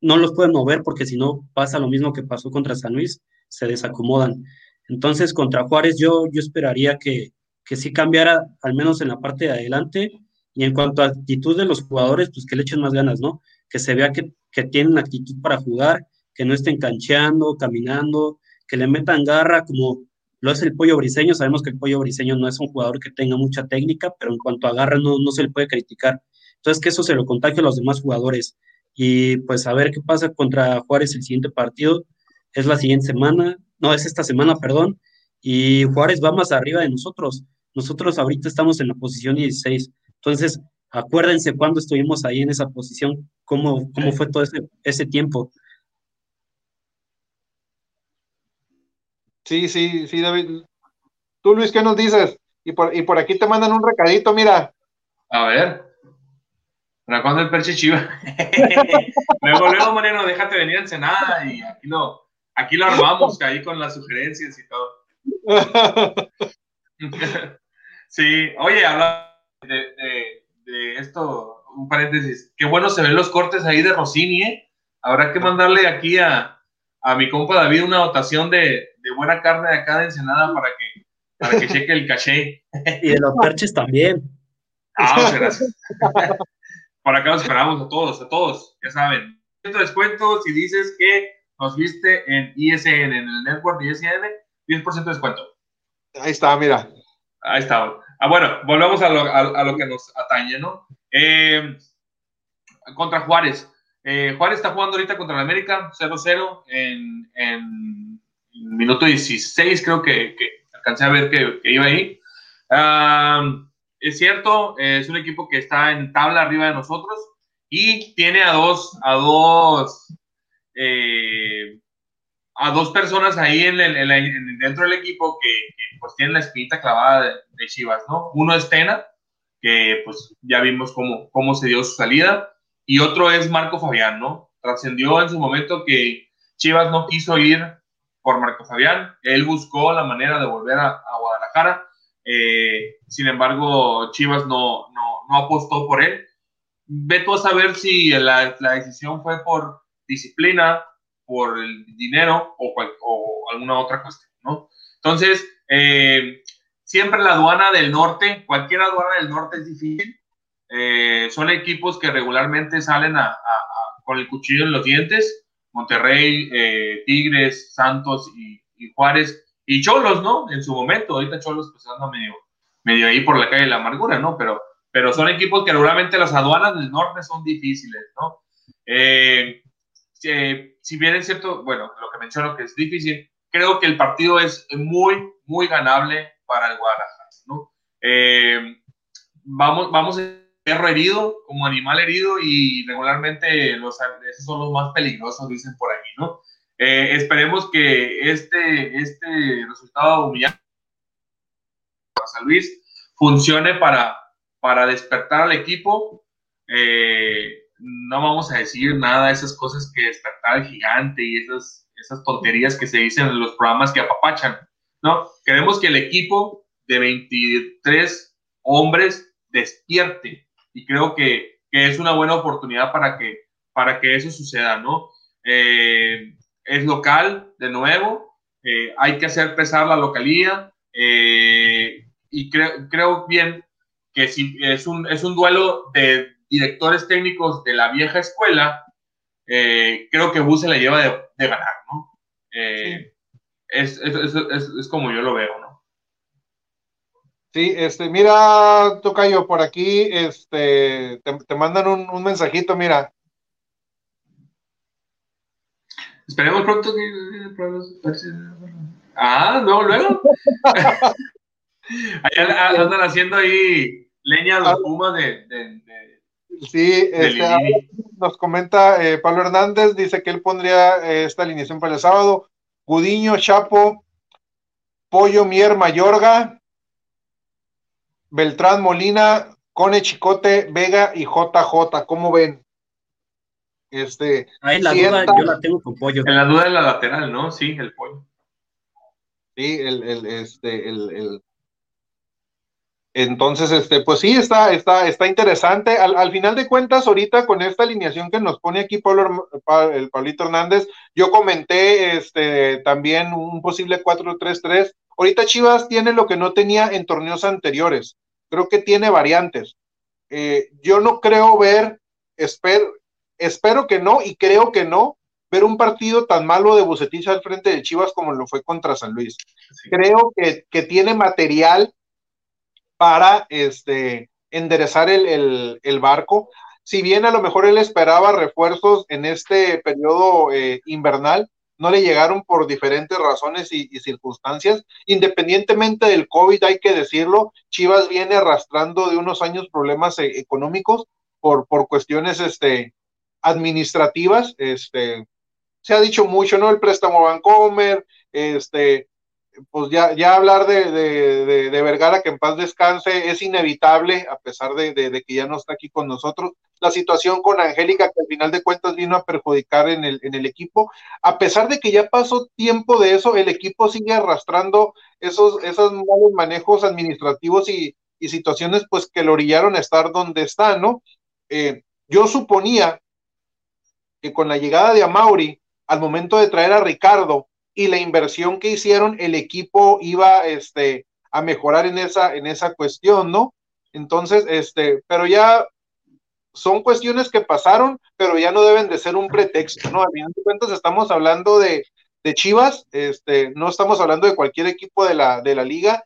no los pueden mover porque si no pasa lo mismo que pasó contra San Luis, se desacomodan. Entonces, contra Juárez yo, yo esperaría que, que sí cambiara, al menos en la parte de adelante, y en cuanto a actitud de los jugadores, pues que le echen más ganas, ¿no? Que se vea que, que tienen actitud para jugar, que no estén cancheando, caminando, que le metan garra, como lo es el pollo briseño, sabemos que el pollo briseño no es un jugador que tenga mucha técnica, pero en cuanto a garra no, no se le puede criticar. Entonces, que eso se lo contagie a los demás jugadores. Y pues a ver qué pasa contra Juárez el siguiente partido. Es la siguiente semana, no, es esta semana, perdón. Y Juárez va más arriba de nosotros. Nosotros ahorita estamos en la posición 16. Entonces, acuérdense cuando estuvimos ahí en esa posición, cómo, cómo fue todo ese, ese tiempo. Sí, sí, sí, David. Tú, Luis, ¿qué nos dices? Y por, y por aquí te mandan un recadito, mira. A ver. ¿Para cuándo el perche chiva? <laughs> luego, luego, Mariano, déjate venir a Ensenada y aquí lo, aquí lo armamos ahí con las sugerencias y todo. <laughs> sí, oye, habla de, de, esto, un paréntesis. Qué bueno se ven los cortes ahí de Rossini, ¿eh? Habrá que mandarle aquí a, a mi compa David una dotación de, de buena carne de acá de Ensenada para que, para que cheque el caché. Y de los perches también. Ah, muchas gracias. Por acá los esperamos a todos, a todos, ya saben. Descuento si dices que nos viste en ISN, en el network de ISN, 10% de descuento. Ahí está, mira. Ahí está. Ah, bueno, volvemos a lo, a, lo que nos atañe, ¿no? Eh, contra Juárez. Eh, Juárez está jugando ahorita contra el América, 0-0 en, en, minuto 16, creo que, que alcancé a ver que, iba ahí. es cierto, es un equipo que está en tabla arriba de nosotros y tiene a dos, a dos, eh, a dos personas ahí en, dentro del equipo que, pues tienen la espinita clavada de, de, Chivas, ¿no? Uno es Tena, que pues ya vimos cómo, cómo se dio su salida y otro es Marco Fabián, ¿no? Trascendió en su momento que Chivas no quiso ir por Marco Fabián, él buscó la manera de volver a, Guadalajara, eh, sin embargo Chivas no, no, apostó por él. Ve tú a saber si la, decisión fue por disciplina, por el dinero o, o alguna otra cuestión, ¿no? Entonces, eh, siempre la aduana del norte, cualquier aduana del norte es difícil, eh, son equipos que regularmente salen con el cuchillo en los dientes. Monterrey, eh, Tigres, Santos y, Juárez y Cholos, ¿no? En su momento, ahorita Cholos pues anda medio, medio ahí por la calle de la amargura, ¿no? Pero, pero son equipos que regularmente las aduanas del norte son difíciles, ¿no? Eh, si bien es cierto, bueno, lo que menciono que es difícil, creo que el partido es muy, muy ganable para el Guadalajara, ¿no? vamos, vamos a perro herido, como animal herido, y regularmente los, esos son los más peligrosos, dicen por ahí, ¿no? Eh, esperemos que este, este resultado humillante para San Luis funcione para, para despertar al equipo. Eh, no vamos a decir nada de esas cosas que despertar al gigante y esas, esas tonterías que se dicen en los programas que apapachan, ¿no? Queremos que el equipo de 23 hombres despierte, y creo que, que, es una buena oportunidad para que, para que eso suceda, ¿no? Eh, es local, de nuevo, eh, hay que hacer pesar la localía eh, y creo, creo bien que si es un, es un duelo de directores técnicos de la vieja escuela, creo que Bus se le lleva de, ganar, ¿no? es, es, como yo lo veo, ¿no? Sí, este, mira, Tocayo, por aquí, este, te, mandan un, un, mensajito, mira. Esperemos pronto que... Ah, no, luego. Allá <laughs> andan haciendo ahí leña a los pumas de, Sí, este, nos comenta eh, Pablo Hernández, dice que él pondría eh, esta alineación para el sábado. Gudiño, Chapo, Pollo, Mier, Mayorga, Beltrán, Molina, Cone, Chicote, Vega y JJ. ¿Cómo ven? Este, Ahí la duda yo la tengo con Pollo. En la duda de la lateral, ¿no? Sí, el Pollo. Sí, el, el, este, el, el, entonces, este, pues sí, está, está, está interesante. Al, final de cuentas, ahorita con esta alineación que nos pone aquí Pablo, el Pablito Hernández, yo comenté este, también un posible 4-3-3. Ahorita Chivas tiene lo que no tenía en torneos anteriores. Creo que tiene variantes. Eh, yo no creo ver, espero, espero que no y creo que no, ver un partido tan malo de Bucetich al frente de Chivas como lo fue contra San Luis. Creo que, que, tiene material para este, enderezar el, el, barco. Si bien a lo mejor él esperaba refuerzos en este periodo eh, invernal, no le llegaron por diferentes razones y, circunstancias. Independientemente del COVID, hay que decirlo, Chivas viene arrastrando de unos años problemas eh, económicos por, por cuestiones este, administrativas, este, se ha dicho mucho, ¿no? El préstamo Vancomer, este, pues ya, ya hablar de, de, de, Vergara, que en paz descanse, es inevitable, a pesar de, que ya no está aquí con nosotros. La situación con Angélica, que al final de cuentas vino a perjudicar en el, en el equipo, a pesar de que ya pasó tiempo de eso, el equipo sigue arrastrando esos, esos malos manejos administrativos y, y situaciones, pues que lo orillaron a estar donde está, ¿no? Eh, yo suponía que con la llegada de Amauri, al momento de traer a Ricardo y la inversión que hicieron, el equipo iba este, a mejorar en esa, en esa cuestión, ¿no? Entonces, este, pero ya son cuestiones que pasaron, pero ya no deben de ser un pretexto, ¿no? A final de cuentas estamos hablando de, de Chivas, este, no estamos hablando de cualquier equipo de la, de la liga,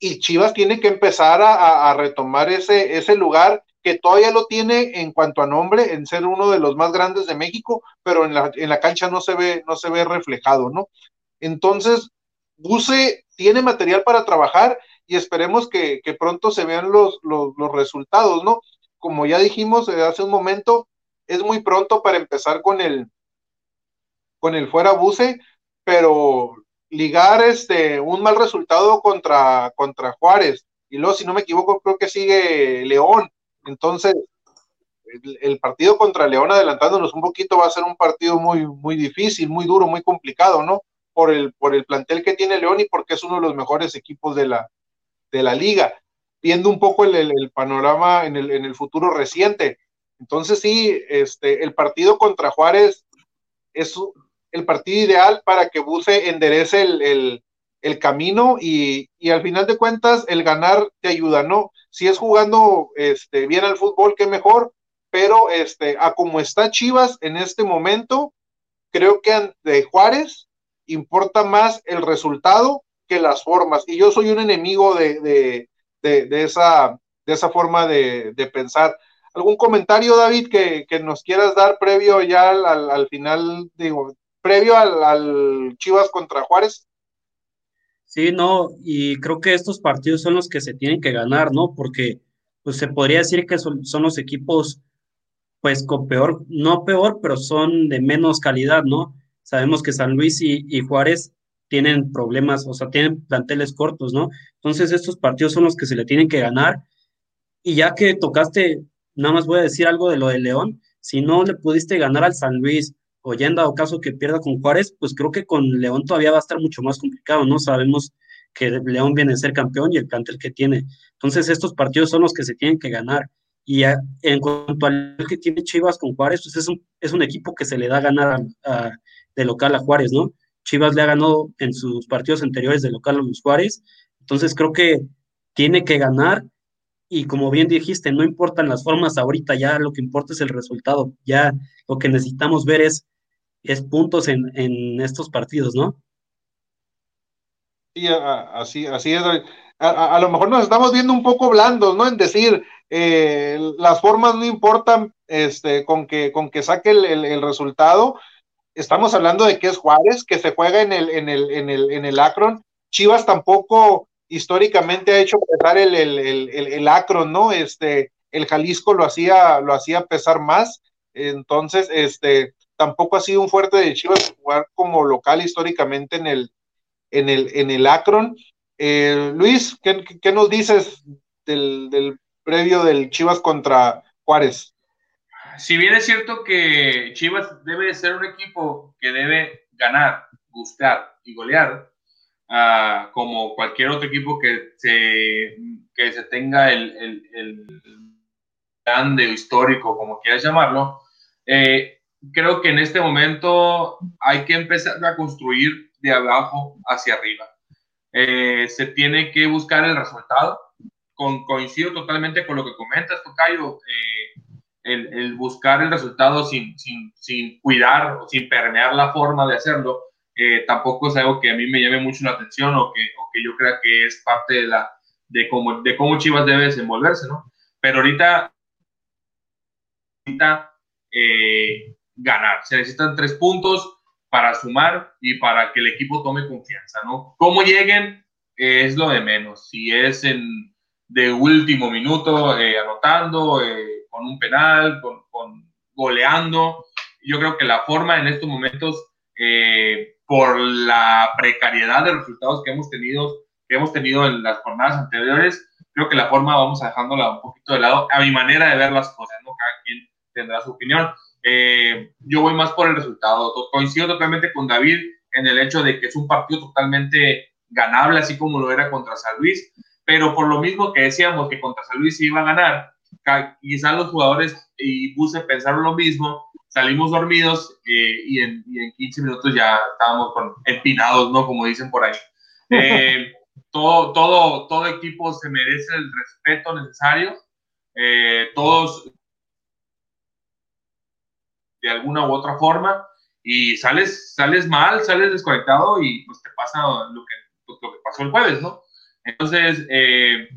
y Chivas tiene que empezar a, a retomar ese, ese lugar que todavía lo tiene en cuanto a nombre, en ser uno de los más grandes de México, pero en la, en la cancha no se ve, no se ve reflejado, ¿no? Entonces, Buse tiene material para trabajar y esperemos que, pronto se vean los, los, resultados, ¿no? Como ya dijimos hace un momento, es muy pronto para empezar con el, con el fuera Buse, pero ligar este, un mal resultado contra, contra Juárez, y luego, si no me equivoco, creo que sigue León, entonces, el, partido contra León, adelantándonos un poquito, va a ser un partido muy, muy difícil, muy duro, muy complicado, ¿no? Por el, por el plantel que tiene León y porque es uno de los mejores equipos de la, de la liga. Viendo un poco el, panorama en el, en el futuro reciente. Entonces, sí, este, el partido contra Juárez es el partido ideal para que Buse enderece el, el camino y, y, al final de cuentas el ganar te ayuda, ¿no? Si es jugando este, bien al fútbol, qué mejor, pero este, a como está Chivas en este momento, creo que ante Juárez importa más el resultado que las formas. Y yo soy un enemigo de, de, de, esa, de esa forma de, pensar. ¿Algún comentario, David, que, nos quieras dar previo ya al, al, final, digo, previo al, al Chivas contra Juárez? Sí, no, y creo que estos partidos son los que se tienen que ganar, ¿no? Porque pues se podría decir que son, los equipos, pues con peor, no peor, pero son de menos calidad, ¿no? Sabemos que San Luis y, y Juárez tienen problemas, o sea, tienen planteles cortos, ¿no? Entonces estos partidos son los que se le tienen que ganar. Y ya que tocaste, nada más voy a decir algo de lo de León, si no le pudiste ganar al San Luis o ya en dado caso que pierda con Juárez, pues creo que con León todavía va a estar mucho más complicado, ¿no? Sabemos que León viene a ser campeón y el plantel que tiene. Entonces, estos partidos son los que se tienen que ganar. Y en cuanto al que tiene Chivas con Juárez, pues es un, es un equipo que se le da a ganar de local a Juárez, ¿no? Chivas le ha ganado en sus partidos anteriores de local a los Juárez. Entonces creo que tiene que ganar y como bien dijiste, no importan las formas ahorita, ya lo que importa es el resultado. Ya lo que necesitamos ver es, es puntos en, en estos partidos, ¿no? Sí, así, así es. A, a, lo mejor nos estamos viendo un poco blandos, ¿no? En decir, eh, las formas no importan este, con, que, con que saque el, el, resultado. Estamos hablando de que es Juárez, que se juega en el, en el, en el, en el Akron. Chivas tampoco históricamente ha hecho pesar el, el, Akron, ¿no? Este, el Jalisco lo hacía, lo hacía pesar más. Entonces, este, tampoco ha sido un fuerte de Chivas jugar como local históricamente en el, en el, en el Akron. Eh, Luis, ¿qué, ¿qué, nos dices del, del, previo del Chivas contra Juárez? Si bien es cierto que Chivas debe ser un equipo que debe ganar, gustar y golear, uh, como cualquier otro equipo que se, que se tenga el, el, el grande o histórico, como quieras llamarlo, eh, creo que en este momento hay que empezar a construir de abajo hacia arriba. Eh, se tiene que buscar el resultado. Con, coincido totalmente con lo que comentas, Tocayo. Eh, el, el, buscar el resultado sin, sin, sin, cuidar o sin permear la forma de hacerlo, eh, tampoco es algo que a mí me llame mucho la atención o que, o que yo crea que es parte de, la, de, cómo, de cómo Chivas debe desenvolverse, ¿no? Pero ahorita, ahorita eh, ganar, se necesitan tres puntos para sumar y para que el equipo tome confianza, ¿no? Cómo lleguen eh, es lo de menos. Si es en de último minuto eh, anotando, eh, con un penal, con, con, goleando, yo creo que la forma en estos momentos, eh, por la precariedad de resultados que hemos tenido, que hemos tenido en las jornadas anteriores, creo que la forma vamos dejándola un poquito de lado a mi manera de ver las cosas, ¿no? Cada quien tendrá su opinión. Eh, yo voy más por el resultado. Coincido totalmente con David en el hecho de que es un partido totalmente ganable, así como lo era contra San Luis, pero por lo mismo que decíamos que contra San Luis se iba a ganar, quizás los jugadores y Buse pensaron lo mismo, salimos dormidos eh, y, en, y, en, 15 minutos ya estábamos con, empinados, ¿no? Como dicen por ahí. <laughs> Eh, todo, todo, todo equipo se merece el respeto necesario. Eh, todos de alguna u otra forma y sales, sales mal, sales desconectado y pues te pasa lo que, pues, lo que pasó el jueves, ¿no? Entonces, eh,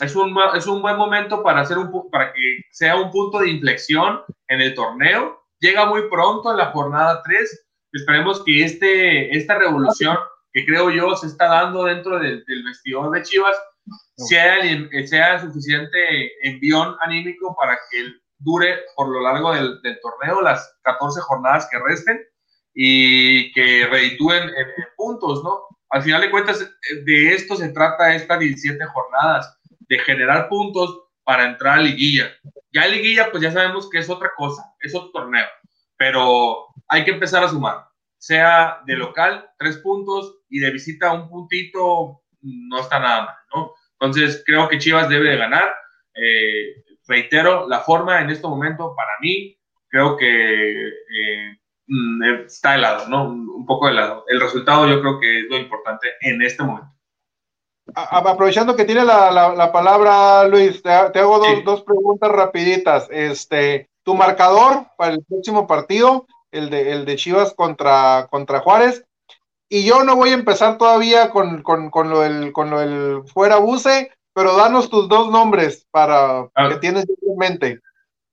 es, un, es un buen momento para, hacer un, para que sea un punto de inflexión en el torneo. Llega muy pronto en la jornada 3. Esperemos que este, esta revolución que creo yo se está dando dentro del, del vestidor de Chivas sea, sea suficiente envión anímico para que el dure por lo largo del, torneo, las 14 jornadas que resten y que reditúen en, en, puntos, ¿no? Al final de cuentas, de esto se trata estas 17 jornadas, de generar puntos para entrar a liguilla. Ya liguilla, pues ya sabemos que es otra cosa, es otro torneo, pero hay que empezar a sumar, sea de local, tres puntos, y de visita un puntito, no está nada mal, ¿no? Entonces, creo que Chivas debe de ganar. Eh, reitero, la forma en este momento, para mí, creo que eh, está de lado, ¿no? Un poco de lado. El resultado yo creo que es lo importante en este momento. Aprovechando que tiene la, la, la palabra, Luis, te, te hago dos, sí. dos, preguntas rapiditas. Este, tu marcador para el próximo partido, el de, el de Chivas contra, contra Juárez. Y yo no voy a empezar todavía con, con, con, lo, del, con lo del fuera buce, pero danos tus dos nombres para okay. que tienes en mente.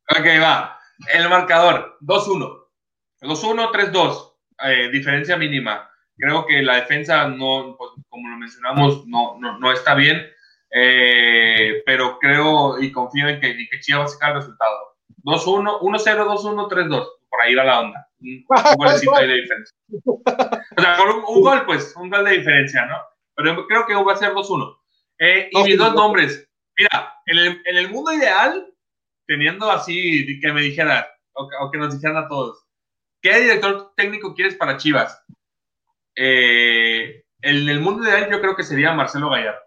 Ok, va. El marcador, 2-1. 2-1, 3-2. Eh, diferencia mínima. Creo que la defensa, no, pues, como lo mencionamos, no, no, no está bien. Eh, pero creo y confío en que, en que Chivas va a sacar el resultado. 2-1, 1-0, 2-1, 3-2. Por ahí va la onda. Un, un <laughs> golecito ahí de diferencia. O sea, con un, un, gol, pues, un gol de diferencia, ¿no? Pero creo que va a ser 2-1. Eh, y mis dos nombres. Mira, en el, en el, mundo ideal, teniendo así que me dijera, o, o, que nos dijeran a todos, ¿qué director técnico quieres para Chivas? Eh, en el mundo ideal yo creo que sería Marcelo Gallardo,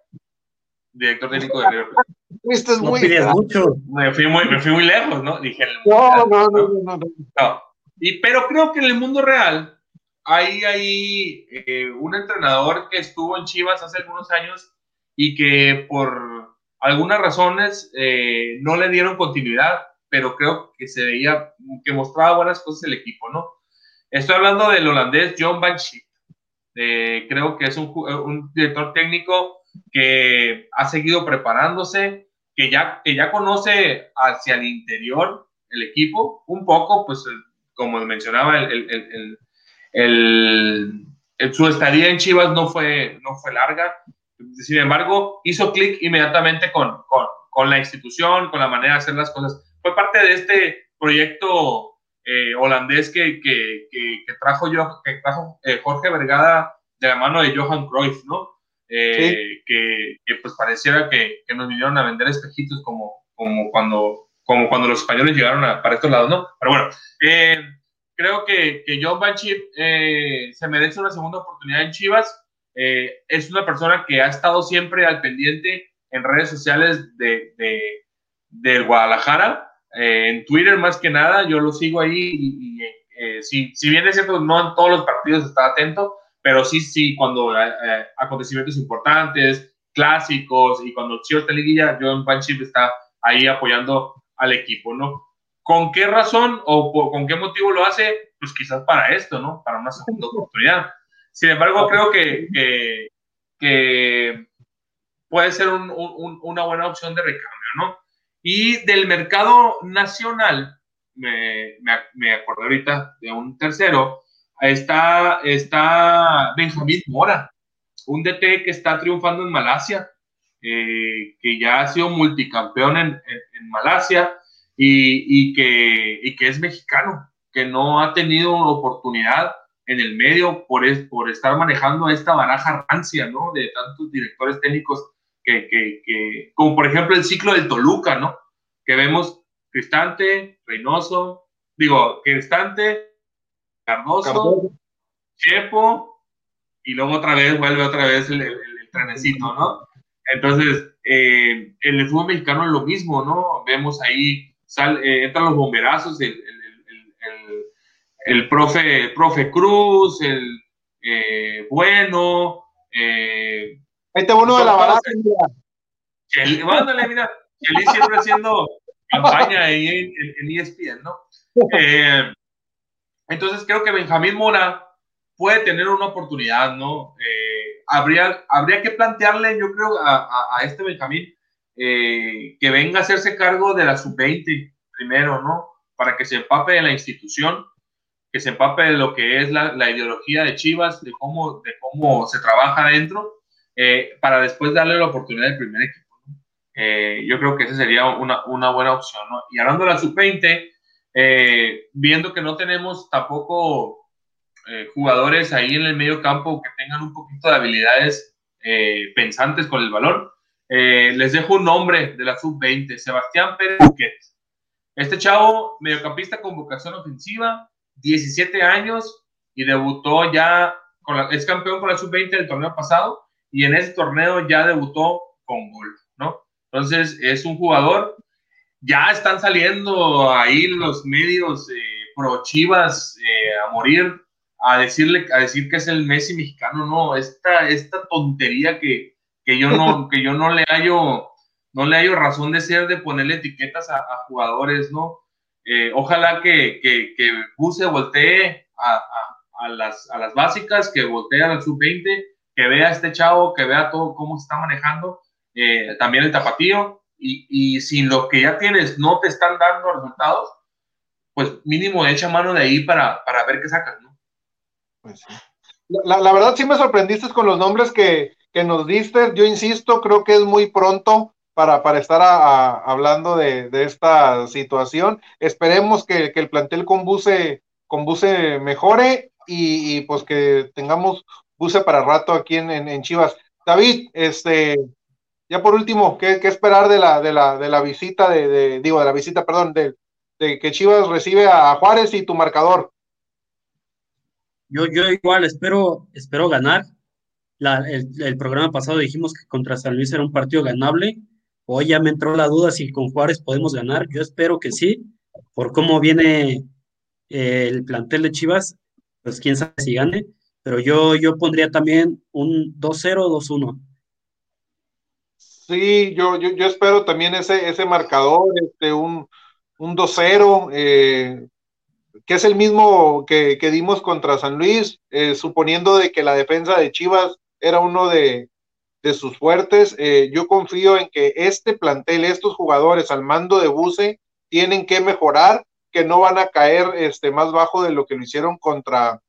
director técnico de River Plate. Esto es no muy mucho. Me fui muy, me fui muy lejos, ¿no? Dije, no, no, no, no, no, no. Y, pero creo que en el mundo real, hay ahí eh, un entrenador que estuvo en Chivas hace algunos años y que por algunas razones eh, no le dieron continuidad, pero creo que se veía que mostraba buenas cosas el equipo, ¿no? Estoy hablando del holandés John Van Schip. Eh, creo que es un, un, director técnico que ha seguido preparándose, que ya, que ya conoce hacia el interior el equipo, un poco, pues como mencionaba, el, el, su estadía en Chivas no fue, no fue larga, sin embargo, hizo clic inmediatamente con, con, con, la institución, con la manera de hacer las cosas. Fue parte de este proyecto eh, holandés que, que, que, trajo, yo, que trajo eh, Jorge Vergada de la mano de Johan Cruyff, ¿no? Eh, que, que, pues pareciera que, nos vinieron a vender espejitos como, como, cuando, como cuando los españoles llegaron a, para estos lados, ¿no? Pero bueno, creo que, que John Banchip se merece una segunda oportunidad en Chivas. Es una persona que ha estado siempre al pendiente en redes sociales de, de, de Guadalajara eh, en Twitter más que nada, yo lo sigo ahí y, eh, si, si, bien es cierto, no en todos los partidos está atento, pero sí, sí, cuando eh, acontecimientos importantes, clásicos y cuando Chivas liguilla, John Panchip está ahí apoyando al equipo, ¿no? ¿Con qué razón o con qué motivo lo hace? Pues quizás para esto, ¿no? Para una segunda oportunidad. Sin embargo, creo que, que, que puede ser un, un, una buena opción de recambio, ¿no? Y del mercado nacional, me, me, acordé ahorita de un tercero, está, está Benjamín Mora, un DT que está triunfando en Malasia, eh, que ya ha sido multicampeón en, en, Malasia y, y, que, y que es mexicano, que no ha tenido oportunidad en el medio por, por estar manejando esta baraja rancia, ¿no? De tantos directores técnicos que, que, que, como por ejemplo el ciclo del Toluca, ¿no? Que vemos Cristante, Reynoso, digo, Cristante, Cardoso, Chepo, y luego otra vez vuelve otra vez el, el, trenecito, ¿no? Entonces, eh, en el fútbol mexicano es lo mismo, ¿no? Vemos ahí, sal, eh, entran los bomberazos, el, el, profe, el profe Cruz, el eh, Bueno, eh, este bueno de la baraja. Mándale, mira, Kelly siempre haciendo campaña ahí en, ESPN, ¿no? Eh, entonces creo que Benjamín Mora puede tener una oportunidad, ¿no? Eh, habría, habría que plantearle, yo creo, a, a, este Benjamín eh, que venga a hacerse cargo de la sub-20 primero, ¿no? Para que se empape de la institución, que se empape de lo que es la, la ideología de Chivas, de cómo, de cómo se trabaja adentro eh, para después darle la oportunidad al primer equipo. Eh, yo creo que esa sería una, una buena opción. ¿no? Y hablando de la sub-20, eh, viendo que no tenemos tampoco jugadores ahí en el medio campo que tengan un poquito de habilidades pensantes con el balón, les dejo un nombre de la sub-20, Sebastián Pérez Buquet. Este chavo, mediocampista con vocación ofensiva, 17 años y debutó ya, con la, es campeón con la sub-20 del torneo pasado y en ese torneo ya debutó con gol, ¿no? Entonces es un jugador, ya están saliendo ahí los medios eh, pro Chivas eh, a morir, a decirle, a decir que es el Messi mexicano, no, esta, esta tontería que, que yo no, <laughs> que yo no le hallo, no le hallo razón de ser de ponerle etiquetas a, jugadores, ¿no? Eh, ojalá que, que, que voltee a, a, las, a las básicas, que voltee a la sub-20 que vea este chavo, que vea todo cómo se está manejando, eh, también el tapatío, y, y si lo que ya tienes no te están dando resultados, pues mínimo echa mano de ahí para, para ver qué sacas, ¿no? Pues sí. La, la, verdad sí me sorprendiste con los nombres que, que, nos diste. Yo insisto, creo que es muy pronto para, para estar a, hablando de, esta situación. Esperemos que, el plantel con Buse, con Buse mejore y, pues que tengamos puse para rato aquí en, en, Chivas. David, este, ya por último, ¿qué, qué esperar de la, de la, de la visita de, digo, de la visita, perdón, de, de, que Chivas recibe a Juárez y tu marcador? Yo, yo igual espero, espero ganar. La, el, programa pasado dijimos que contra San Luis era un partido ganable. Hoy ya me entró la duda si con Juárez podemos ganar. Yo espero que sí, por cómo viene eh, el plantel de Chivas pues quién sabe si gane, pero yo, yo pondría también un 2-0, 2-1. Sí, yo, yo, yo, espero también ese, ese marcador, este, un, un 2-0, eh, que es el mismo que, que dimos contra San Luis, eh, suponiendo de que la defensa de Chivas era uno de, de sus fuertes. Eh, yo confío en que este plantel, estos jugadores al mando de Buse, tienen que mejorar, que no van a caer este, más bajo de lo que lo hicieron contra,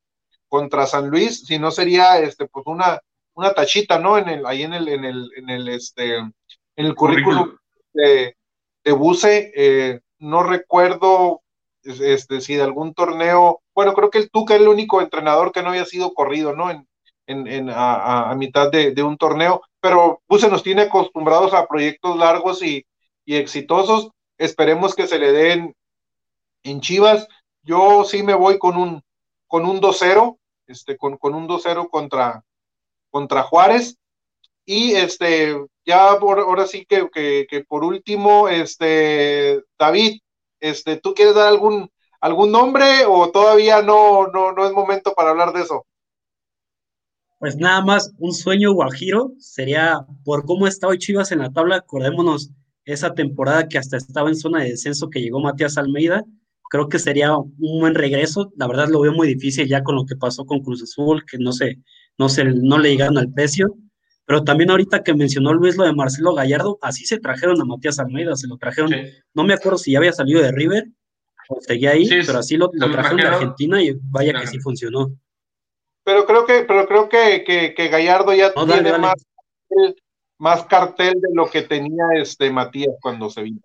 contra San Luis, si no sería este, pues una, una tachita, ¿no? En el, ahí en el, en el, en el, este, en el currículum de, de Buse. Eh, no recuerdo este, si de algún torneo, bueno, creo que el Tuca es el único entrenador que no había sido corrido, ¿no? En, en, a, mitad de, un torneo, pero Buse nos tiene acostumbrados a proyectos largos y, exitosos. Esperemos que se le den en Chivas. Yo sí me voy con un, con un 2-0, este, con, con un 2-0 contra, contra Juárez. Y este, ya por, ahora sí que, que, por último, este, David, este, ¿tú quieres dar algún, algún nombre o todavía no, no, no es momento para hablar de eso? Pues nada más un sueño guajiro sería por cómo está hoy Chivas en la tabla, acordémonos esa temporada que hasta estaba en zona de descenso que llegó Matías Almeida, creo que sería un buen regreso, la verdad lo veo muy difícil ya con lo que pasó con Cruz Azul, que no sé, no sé, no le llegaron al precio, pero también ahorita que mencionó Luis lo de Marcelo Gallardo, así se trajeron a Matías Almeida, se lo trajeron, no me acuerdo si ya había salido de River o seguía ahí, pero así lo, trajeron de Argentina y vaya que sí funcionó pero creo que, pero creo que, que, Gallardo ya tiene Más, más cartel de lo que tenía este Matías cuando se vino.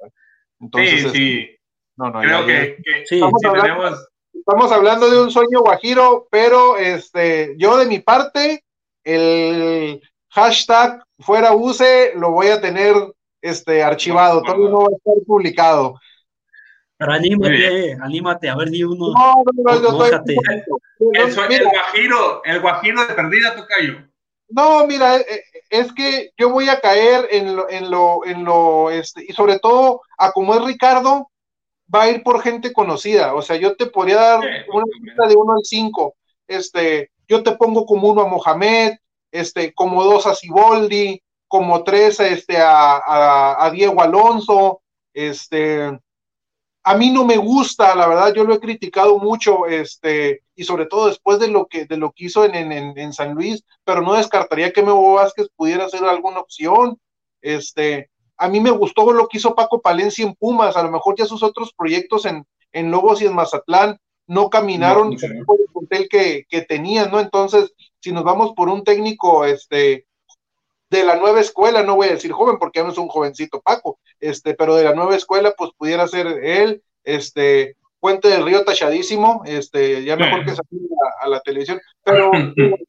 Entonces, sí, sí. Este, no, no, creo que, estamos, hablando, estamos, hablando, de un sueño guajiro, pero este, yo de mi parte, el hashtag fuera use lo voy a tener este archivado, todavía no va a estar publicado. Pero anímate, anímate, a ver, di uno. No, no, no, yo estoy... el, guajiro, el guajiro de perdida, tocayo. No, mira, eh, eh, es que yo voy a caer en lo, en lo, en lo, este, y sobre todo, a como es Ricardo, va a ir por gente conocida. O sea, yo te podría dar una lista de uno al cinco. Este, yo te pongo como uno a Mohamed, este, como dos a Siboldi, como tres este, a, a, a Diego Alonso, este, a mí no me gusta, la verdad, yo lo he criticado mucho, este, y sobre todo después de lo que, de lo que hizo en, en, en San Luis, pero no descartaría que Memo Vázquez pudiera ser alguna opción. Este, a mí me gustó lo que hizo Paco Palencia en Pumas, a lo mejor ya sus otros proyectos en, en Lobos y en Mazatlán no caminaron por el hotel que, que tenían, ¿no? Entonces, si nos vamos por un técnico, este, de la nueva escuela, no voy a decir joven porque ya no es un jovencito Paco, este, pero de la nueva escuela, pues pudiera ser él, este, Puente del Río tachadísimo, este, ya mejor que salir a, la televisión, pero <laughs>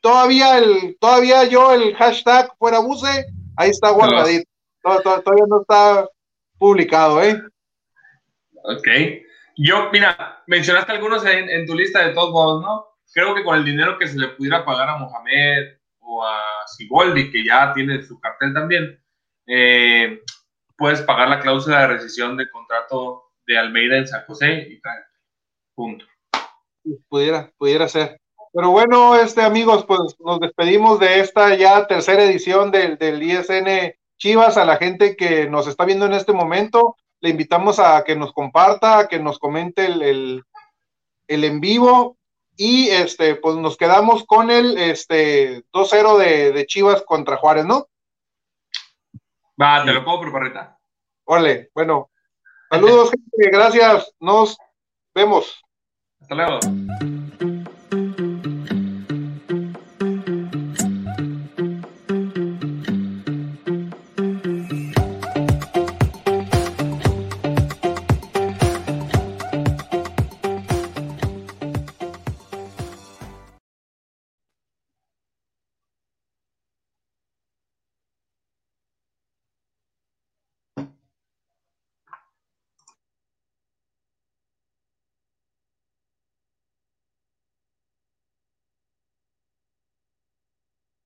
todavía el, todavía yo el hashtag fuera buce, ahí está guardadito, todavía no está publicado, ¿eh? Ok. Yo, mira, mencionaste algunos en, en tu lista de todos modos, ¿no? Creo que con el dinero que se le pudiera pagar a Mohamed, a Siboldi, que ya tiene su cartel también, eh, puedes pagar la cláusula de rescisión de contrato de Almeida en San José y tal. Punto. Pudiera, pudiera ser. Pero bueno, este amigos, pues nos despedimos de esta ya tercera edición del, del ISN Chivas. A la gente que nos está viendo en este momento, le invitamos a que nos comparta, que nos comente el, el en vivo y este, pues nos quedamos con el este 2-0 de, Chivas contra Juárez, ¿no? Va, te lo compro, perrita. Órale, bueno. Saludos, <laughs> gente, gracias. Nos vemos. Hasta luego.